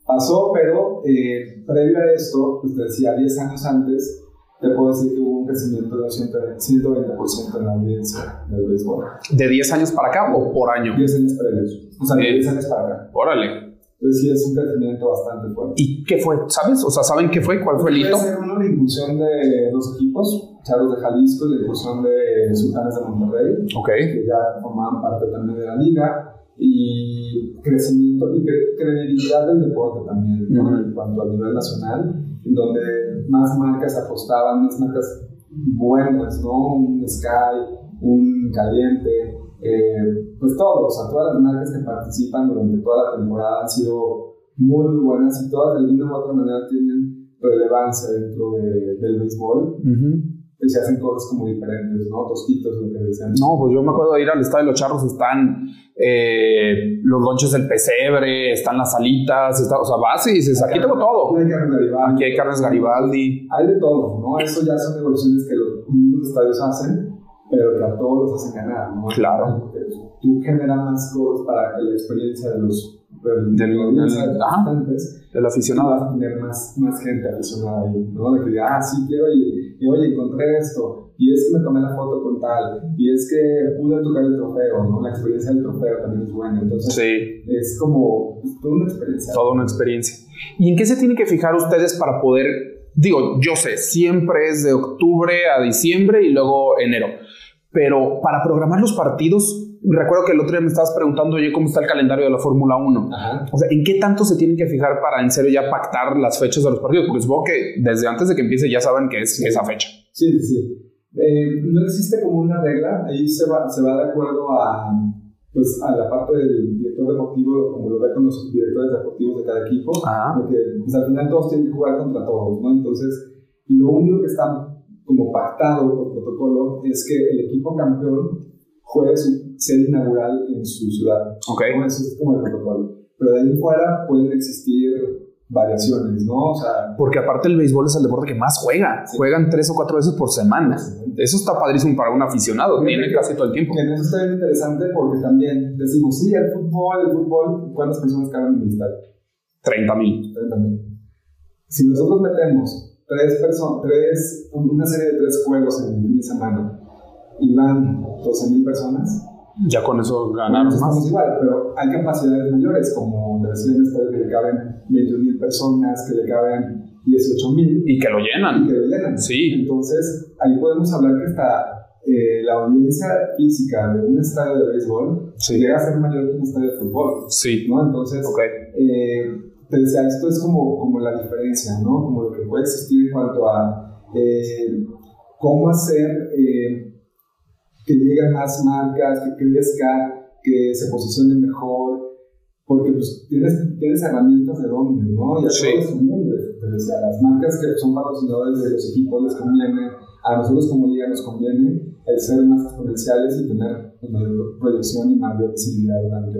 pasó, pero eh, previo a esto, pues te decía, 10 años antes, te puedo decir que hubo un crecimiento de 120% en la audiencia del béisbol. ¿De 10 años para acá o por año? 10 años previos, o sea, de Eh. 10 años para acá. Órale. Entonces sí es un crecimiento bastante fuerte. ¿Y qué fue? ¿Sabes? O sea, ¿saben qué fue? ¿Cuál fue el hito? Ser uno la inclusión de dos equipos, Charros de Jalisco y la inclusión de Sultanes de Monterrey. Ok. que ya formaban parte también de la liga y crecimiento y cre- credibilidad del deporte también ¿no? Ujú. en cuanto a nivel nacional en donde más marcas apostaban más marcas buenas no un Sky un Caliente eh, pues todos o sea todas las marcas que participan durante toda la temporada han sido muy muy buenas y todas de alguna u otra manera tienen relevancia dentro de- del béisbol Ujú. Y se hacen cosas como diferentes no tostitos lo que decían No, pues yo me acuerdo de ir al estadio de los charros, están eh, los lonches del pesebre, están las alitas, está, o sea, vas y dices, aquí tengo todo. Aquí hay carnes Garibaldi. Aquí hay carnes Garibaldi. Hay de todo, ¿no? Eso ya son evoluciones que los mismos estadios hacen, pero que a todos los hacen ganar, ¿no? Claro. Tú generas más cosas para que la experiencia de los del, Del- del- ajá. visitantes, El no aficionado. vas a tener más, más gente aficionada ahí, ¿no? De que diga, ah, sí, quiero ir, y oye, encontré esto, y es que me tomé la foto con tal, y es que pude tocar el trofeo, ¿no? La experiencia del trofeo también es buena, entonces Sí, es como pues, toda una experiencia. toda una experiencia. ¿Y en qué se tienen que fijar ustedes para poder, digo, yo sé, siempre es de octubre a diciembre y luego enero, pero para programar los partidos, recuerdo que el otro día me estabas preguntando, oye, ¿cómo está el calendario de la Fórmula 1? Ajá. O sea, ¿en qué tanto se tienen que fijar para en serio ya pactar las fechas de los partidos? Porque supongo que desde antes de que empiece ya saben que es esa fecha. Sí, sí, sí. Eh, no existe como una regla, ahí se va, se va de acuerdo a, pues, a la parte del director deportivo, como lo ve con los directores deportivos de cada equipo, Ajá. de que pues, al final todos tienen que jugar contra todos, ¿no? Entonces, lo único que está como pactado por protocolo es que el equipo campeón juegue su serie inaugural en su ciudad. Ok. Eso es como el protocolo. Pero de ahí fuera pueden existir variaciones, ¿no? O sea, Porque aparte el béisbol es el deporte que más juega. Sí. Juegan tres o cuatro veces por semana. Eso está padrísimo para un aficionado. Fíjate Tiene casi todo el tiempo. En eso está bien interesante porque también decimos, sí, el fútbol, el fútbol, ¿cuántas personas caben en el estadio? 30 mil. Ustedes también. Si nosotros metemos tres personas, tres, una serie de tres juegos en el fin de semana y van 12 mil personas, Ya con eso bueno, estamos más. igual, pero hay capacidades mayores, como decía un estadio que le caben 21 mil personas, que le caben 18 mil Y que lo y llenan. que lo llenan. Sí. Entonces, ahí podemos hablar que hasta eh, la audiencia física de un estadio de béisbol Sí. llega a ser mayor que un estadio de fútbol, Sí. ¿no? Entonces, Ok. eh, te decía, esto es como, como la diferencia, ¿no? Como lo que puede existir en cuanto a eh, cómo hacer eh, que lleguen más marcas, que crezca, que se posicionen mejor, porque pues tienes, tienes herramientas de dónde, ¿no? Y a Sí. todos les conviene, te decía, a las marcas que son patrocinadores de los equipos les conviene, a nosotros como liga nos conviene el ser más exponenciales y tener pues, mayor proyección y mayor visibilidad durante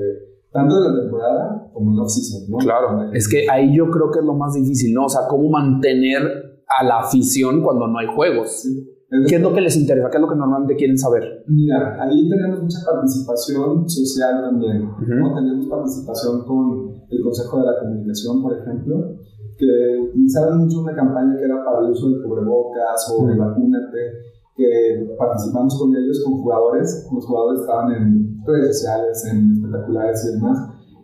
tanto en la temporada como en la off-season, ¿no? Claro. Es que ahí yo creo que es lo más difícil, ¿no? O sea, cómo mantener a la afición cuando no hay juegos. Sí. ¿Qué es lo que les interesa? ¿Qué es lo que normalmente quieren saber? Mira, ahí tenemos mucha participación social también. Tenemos participación con el Consejo de la Comunicación, por ejemplo, que utilizaron mucho una campaña que era para el uso de cubrebocas o de Ujú. vacúnate, que participamos con ellos, con jugadores, los jugadores estaban en redes sociales, en espectaculares y demás,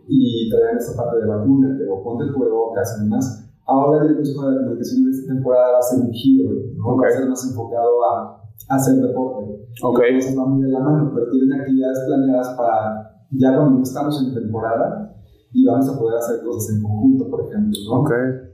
y traían esa parte de vacúnate o ponte el cubrebocas y demás. Ahora el Consejo de la Comunicación de esta temporada va a ser un giro, ¿no? Ok. va a ser más enfocado a, a hacer deporte. Ok. Entonces va muy de la mano, pero tienen actividades planeadas para ya cuando estamos en temporada y vamos a poder hacer cosas en conjunto, por ejemplo. ¿no?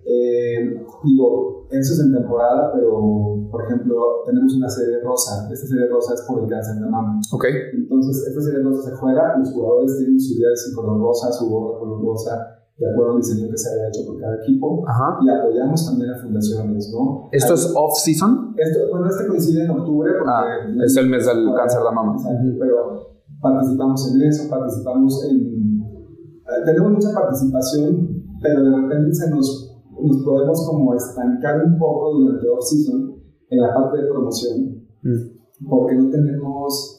Eh, digo, eso es en temporada, pero por ejemplo, tenemos una serie rosa. Esta serie rosa es por el cáncer de mama. Ok. Entonces, esta serie rosa se juega, los jugadores tienen su jersey color rosa, su gorra color rosa, de acuerdo al diseño que se haya hecho por cada equipo. Ajá. Y apoyamos también a fundaciones, ¿no? ¿Esto Hay- es off-season? Esto, bueno, este coincide en octubre porque Ah, es el mes del cáncer de mama. Pero participamos en eso, participamos en... eh, tenemos mucha participación, pero de repente se nos, nos podemos como estancar un poco durante off-season en la parte de promoción, Mm. porque no tenemos...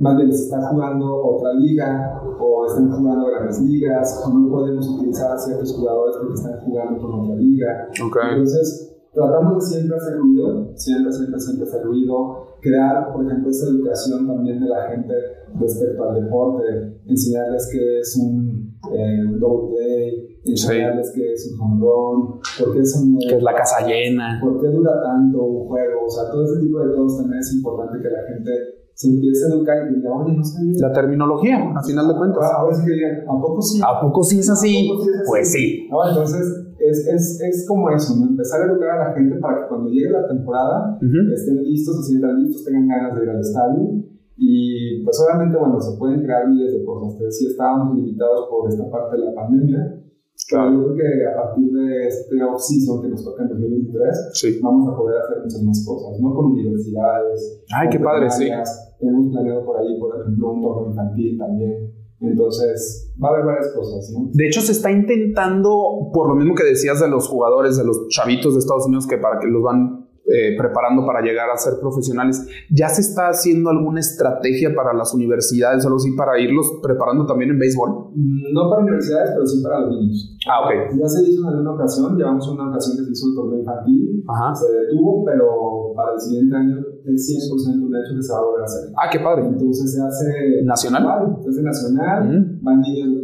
Más bien, se está jugando otra liga o están jugando grandes ligas, o no podemos utilizar a ciertos jugadores porque están jugando con otra liga. Ok. Entonces, tratamos de siempre hacer ruido, siempre, siempre, siempre hacer ruido, crear, por ejemplo, esa educación también de la gente respecto al deporte, enseñarles qué es un eh, double play, enseñarles qué es un home run, por qué son Que es la casa llena. por qué dura tanto un juego, o sea, todo ese tipo de cosas también es importante que la gente se empiece a educar y diga, oye, no sabía. La terminología, a final de cuentas. Ah, Ahora sí que digan, ¿a poco sí? ¿A poco sí es así? ¿A poco sí es así? Pues sí. No, entonces es, es, es como eso, ¿no? empezar a educar a la gente para que cuando llegue la temporada Ujú. estén listos, se sientan listos, tengan ganas de ir al estadio. Y pues obviamente, bueno, se pueden crear miles de cosas. Te decía, estábamos limitados por esta parte de la pandemia. Pero yo creo que a partir de este off-season que nos toca en 2023, Sí. vamos a poder hacer muchas más cosas, ¿no? Con universidades. Ay, con qué padre, sí. Tenemos planeado por ahí, por ejemplo, un torneo infantil también. Entonces, va a haber varias cosas, ¿no? De hecho, se está intentando, por lo mismo que decías de los jugadores, de los chavitos de Estados Unidos que para que los van eh, preparando para llegar a ser profesionales, ya se está haciendo alguna estrategia para las universidades o algo así para irlos preparando también en béisbol. Mm, No para universidades, pero sí para los niños. Ah, ok. Ya se hizo en alguna ocasión, llevamos una ocasión que se hizo el torneo infantil, Ajá. se detuvo, pero para el siguiente año es 100% un hecho que se va a volver a hacer. Ah, qué padre. Entonces se hace ¿Nacional? Se hace nacional, Mm. van niños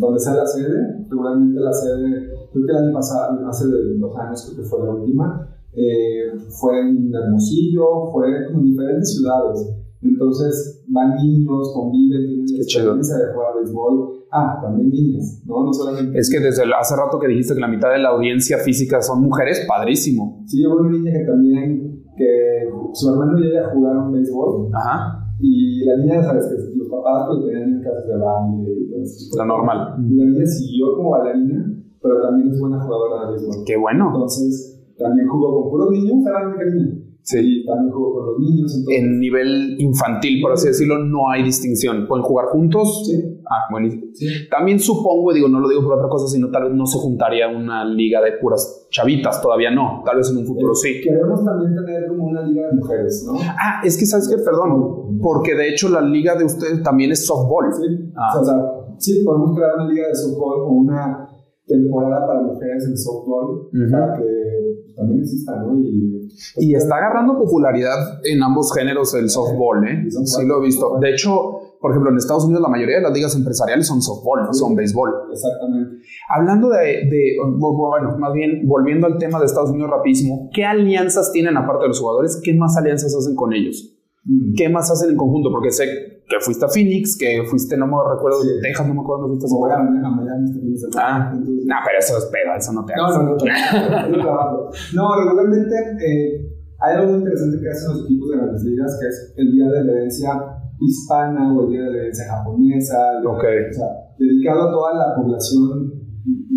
donde sea la sede, regularmente la sede, creo que el año pasado, hace dos años creo que fue la última, eh, fue en Hermosillo, fue en diferentes ciudades. Entonces van niños, conviven, tienen la Qué chido. experiencia de jugar béisbol. Ah, también niñas, ¿no? No solamente. Es que desde el- hace rato que dijiste que la mitad de la audiencia física son mujeres, padrísimo. Sí, hubo una niña que también, que su hermano y ella jugaron béisbol Ajá. y la niña, sabes, que los papás pues tenían en casas de baile y todo eso. Lo normal. Y la niña siguió como bailarina, pero también es buena jugadora de béisbol. Qué bueno. Entonces, también jugó con puros niños, era única niña. Sí. También jugó con los niños. Entonces, En nivel infantil, por así decirlo, no hay distinción. Pueden jugar juntos. sí, Ah, buenísimo. sí. También supongo, digo, no lo digo por otra cosa, sino tal vez no se juntaría una liga de puras chavitas, todavía no, tal vez en un futuro sí. Queremos también tener como una liga de mujeres, ¿no? Ah, es que sabes que, perdón, porque de hecho la liga de ustedes también es softball. Sí. Ah. O sea, sí, podemos crear una liga de softball o una temporada para mujeres en softball Ujú. para que también exista, ¿no? Y, Y está agarrando popularidad en ambos géneros el softball, ¿eh? Sí lo he visto. De hecho, por ejemplo, en Estados Unidos la mayoría de las ligas empresariales son softball, no son béisbol. Exactamente. Hablando de, de- bueno, más bien volviendo al tema de Estados Unidos rapidísimo, ¿qué alianzas tienen aparte de los jugadores? ¿Qué más alianzas hacen con ellos? Mm. ¿Qué más hacen en conjunto? Porque sé que fuiste a Phoenix, que fuiste, no me recuerdo, Sí. Texas, no me acuerdo dónde fuiste. A a Miami este de. Ah. Entonces- No, pero eso es pedo, eso no te No, hagas. no, no, no. No, regularmente eh, hay algo muy interesante que hacen los equipos de grandes ligas, que es el día de la herencia hispana o el día de la herencia japonesa, el- Ok. o sea, dedicado a toda la población,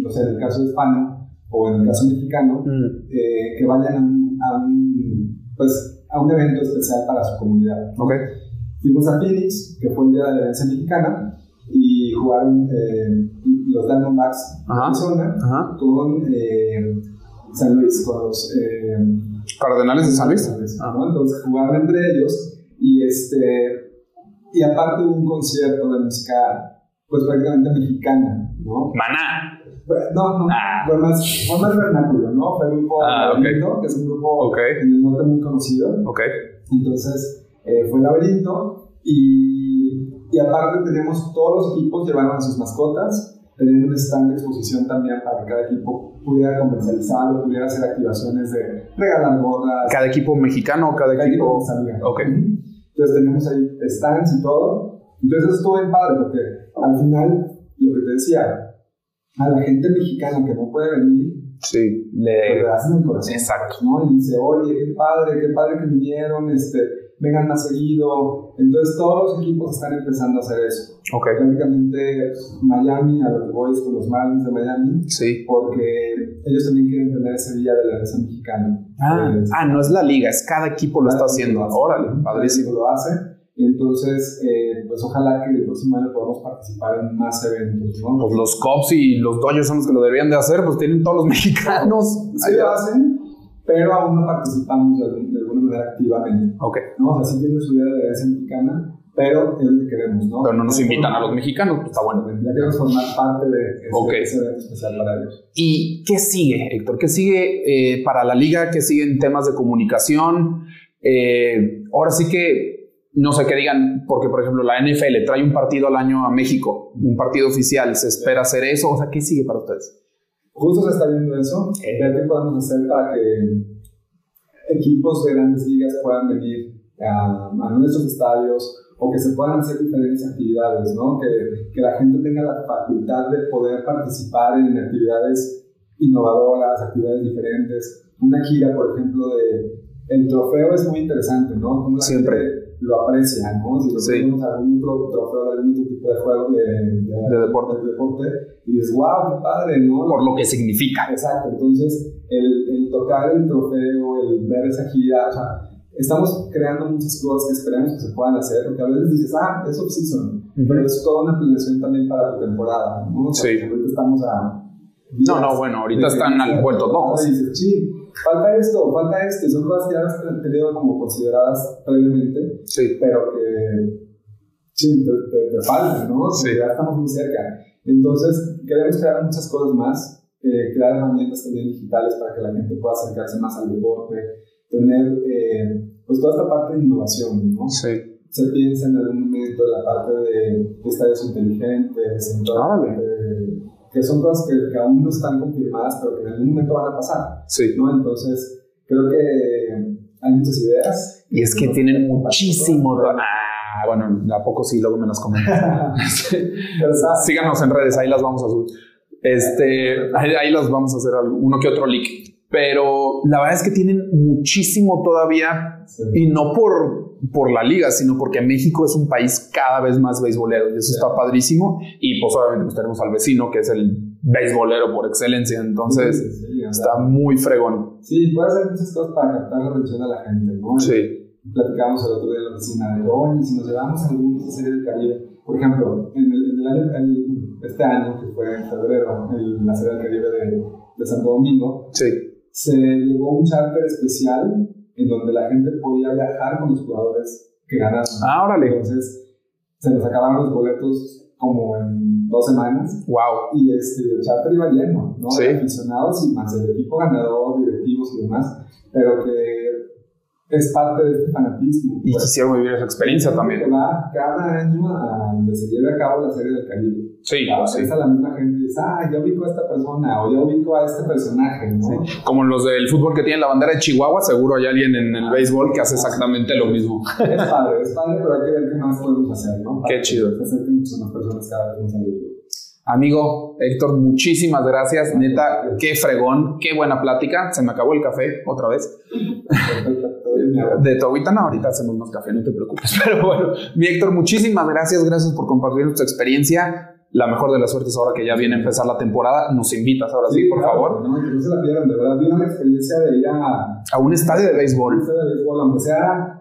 o sea, en el caso hispano o en el caso mexicano, Mm, eh, que vayan a un, a un, pues, a un evento especial para su comunidad. ok. Fuimos a Phoenix, que fue el día de la herencia mexicana, y jugaron eh, los Diamondbacks de. Arizona Ajá. con eh, San Luis, con los eh, Cardenales de San Luis. San Luis. ¿no? Entonces jugaron entre ellos y este y aparte hubo un concierto de música pues prácticamente mexicana, ¿no? Maná. No, no, Ah. fue más, fue más vernáculo, ¿no? Fue el grupo Ah. Laberinto, que es un grupo Ok. en el norte muy conocido. Entonces eh, fue Laberinto y, y aparte tenemos todos los equipos llevaron a sus mascotas, teniendo un stand de exposición también para que cada equipo pudiera comercializar o pudiera hacer activaciones de regalar gorras. ¿Cada equipo mexicano o cada cada equipo? equipo salía. Ok. Entonces tenemos ahí stands y todo. Entonces estuvo bien padre porque al final, lo que te decía, a la gente mexicana que no puede venir, Sí. le Le... hacen el corazón. Exacto. ¿no? Y dice, oye, qué padre, qué padre que vinieron, este, vengan más seguido. Entonces todos los equipos están empezando a hacer eso. Ok. Prácticamente Miami, a lo que voy es con los Marlins de Miami, Sí. porque ellos también quieren tener ese día de la Alianza Mexicana. Ah, Entonces, ah, no es la liga, es cada equipo lo está cada haciendo. equipo. Órale, padrísimo. lo hace. Entonces, eh, pues ojalá que el próximo año podamos participar en más eventos, ¿no? Pues los Cubs y los Dodgers son los que lo deberían de hacer, pues tienen todos los <laughs> mexicanos. Sí lo hacen, pero aún no participamos de, de alguna manera activamente. Ok, ¿no? O sea, sí tienen su idea de la herencia mexicana, pero es lo que queremos, ¿no? pero no nos invitan a los mexicanos, pues está bueno. Ya queremos formar parte de ese, Ok. ese evento especial para ellos. ¿Y qué sigue, Héctor? ¿Qué sigue eh, para la liga? ¿Qué sigue en temas de comunicación? Eh, ahora sí que, no sé qué digan, porque por ejemplo la NFL trae un partido al año a México, un partido oficial, ¿se espera hacer eso? O sea, ¿qué sigue para ustedes? Justo se está viendo eso, ver qué podemos hacer para que equipos de grandes ligas puedan venir a, a nuestros estadios o que se puedan hacer diferentes actividades, ¿no? Que, que la gente tenga la facultad de poder participar en actividades innovadoras, actividades diferentes. Una gira, por ejemplo, de el trofeo es muy interesante, ¿no? Cómo la Siempre. gente lo aprecia, ¿no? Si lo Sí. tenemos algún otro trofeo de algún otro tipo de juego de, De deporte. de deporte y dices, wow, qué padre, ¿no? Por lo que significa. Exacto, entonces el, el tocar el trofeo, el ver esa gira, o sea, estamos creando muchas cosas que esperamos que se puedan hacer, porque a veces dices, ah, es off-season, pero es toda una planeación también para tu temporada, ¿no? O sea, Sí. ahorita estamos a... No, no, bueno, ahorita están al vuelto locos. Sí, falta esto, falta esto, y son cosas que ya has tenido como consideradas previamente, Sí. pero que sí, te, te, te faltan, ¿no? Sí. Ya estamos muy cerca. Entonces, queremos crear muchas cosas más, eh, crear herramientas también digitales para que la gente pueda acercarse más al deporte, tener eh, pues toda esta parte de innovación, ¿no? Sí. Se piensa en algún momento en la parte de, estadios inteligentes, en toda de- que son cosas que, que aún no están confirmadas, pero que en algún momento van a pasar, Sí. ¿no? Entonces, creo que hay muchas ideas. Y es que tienen muchísimo. Ah, bueno, ¿a poco sí? Luego me las ¿sabes? <laughs> <laughs> Síganos en redes, ahí las vamos a subir. Este, ahí, ahí las vamos a hacer algo- uno que otro leak. Pero la verdad es que tienen muchísimo todavía Sí. y no por, por la liga, sino porque México es un país cada vez más beisbolero y eso Sí. está padrísimo. Y pues obviamente pues tenemos al vecino que es el beisbolero por excelencia. Entonces Sí, está muy fregón. Sí, puede hacer muchas cosas para captar la atención a la gente, ¿no? Sí. Platicábamos el otro día en la oficina de, oye, si nos llevamos a alguna serie del Caribe, por ejemplo, en el, en el año, en este año, que fue en febrero, el- la serie del Caribe de, de Santo Domingo, Sí. Se llevó un charter especial en donde la gente podía viajar con los jugadores que ganaron. Ah, órale. Entonces, se nos acabaron los boletos como en dos semanas. Wow. Y este, el charter iba lleno, ¿no? Sí. De aficionados y más el equipo ganador, directivos y demás, pero que es parte de este fanatismo. Y Pues, quisieron vivir esa experiencia también. cada año a donde se lleve a cabo la serie del Caribe. Sí, Ah, pues sí. la misma gente dice, ah, ya ubico a esta persona o ya ubico a este personaje, ¿no? Como los del fútbol que tienen la bandera de Chihuahua, seguro hay alguien en el béisbol que hace exactamente lo mismo. Es padre, es padre, pero hay que ver qué más podemos hacer, ¿no? Qué chido. Que muchas más personas cada vez más. Amigo Héctor, muchísimas gracias. Neta, qué fregón, qué buena plática. Se me acabó el café otra vez. Perfecto, mi agua. De tu ahorita no, ahorita hacemos más café, no te preocupes. <laughs> Pero bueno, mi Héctor, muchísimas gracias. Gracias por compartir tu experiencia. La mejor de las suertes ahora que ya viene a empezar la temporada. Nos invitas ahora sí, por claro, favor, No, que no se la pierdan, de verdad. Vivan la experiencia de ir a, a un estadio de béisbol. Este de béisbol, aunque sea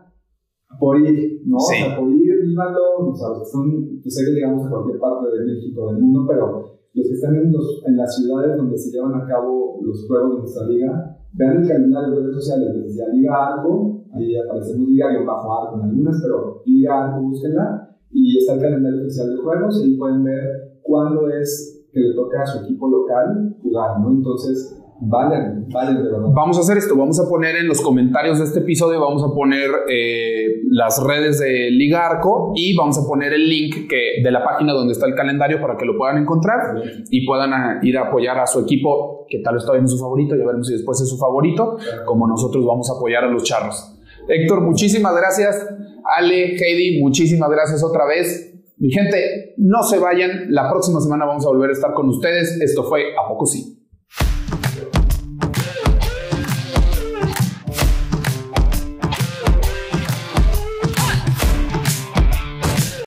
por ir, ¿no? Sí. O sea, por ir, vívalo. O sea, los que son, yo sé que llegamos a cualquier parte de México, del mundo, pero los que están en, los, en las ciudades donde se llevan a cabo los juegos de nuestra liga, vean el calendario de redes sociales, les decía Liga Arco, ahí aparecemos Liga y bajo Arco en algunas, pero Liga Arco, búsquenla, y está el calendario oficial de juegos, ahí pueden ver cuándo es que le toca a su equipo local jugar, ¿no? Entonces, vayan, vayan de verdad. Vamos a hacer esto, vamos a poner en los comentarios de este episodio, vamos a poner eh, las redes de Liga Arco y vamos a poner el link que, de la página donde está el calendario para que lo puedan encontrar y puedan a- ir a apoyar a su equipo, que tal vez todavía no es su favorito, ya veremos si después es su favorito, como nosotros vamos a apoyar a los charros. Héctor, muchísimas gracias. Ale, Heidi, muchísimas gracias otra vez. Mi gente, no se vayan, la próxima semana vamos a volver a estar con ustedes. Esto fue A Poco Sí.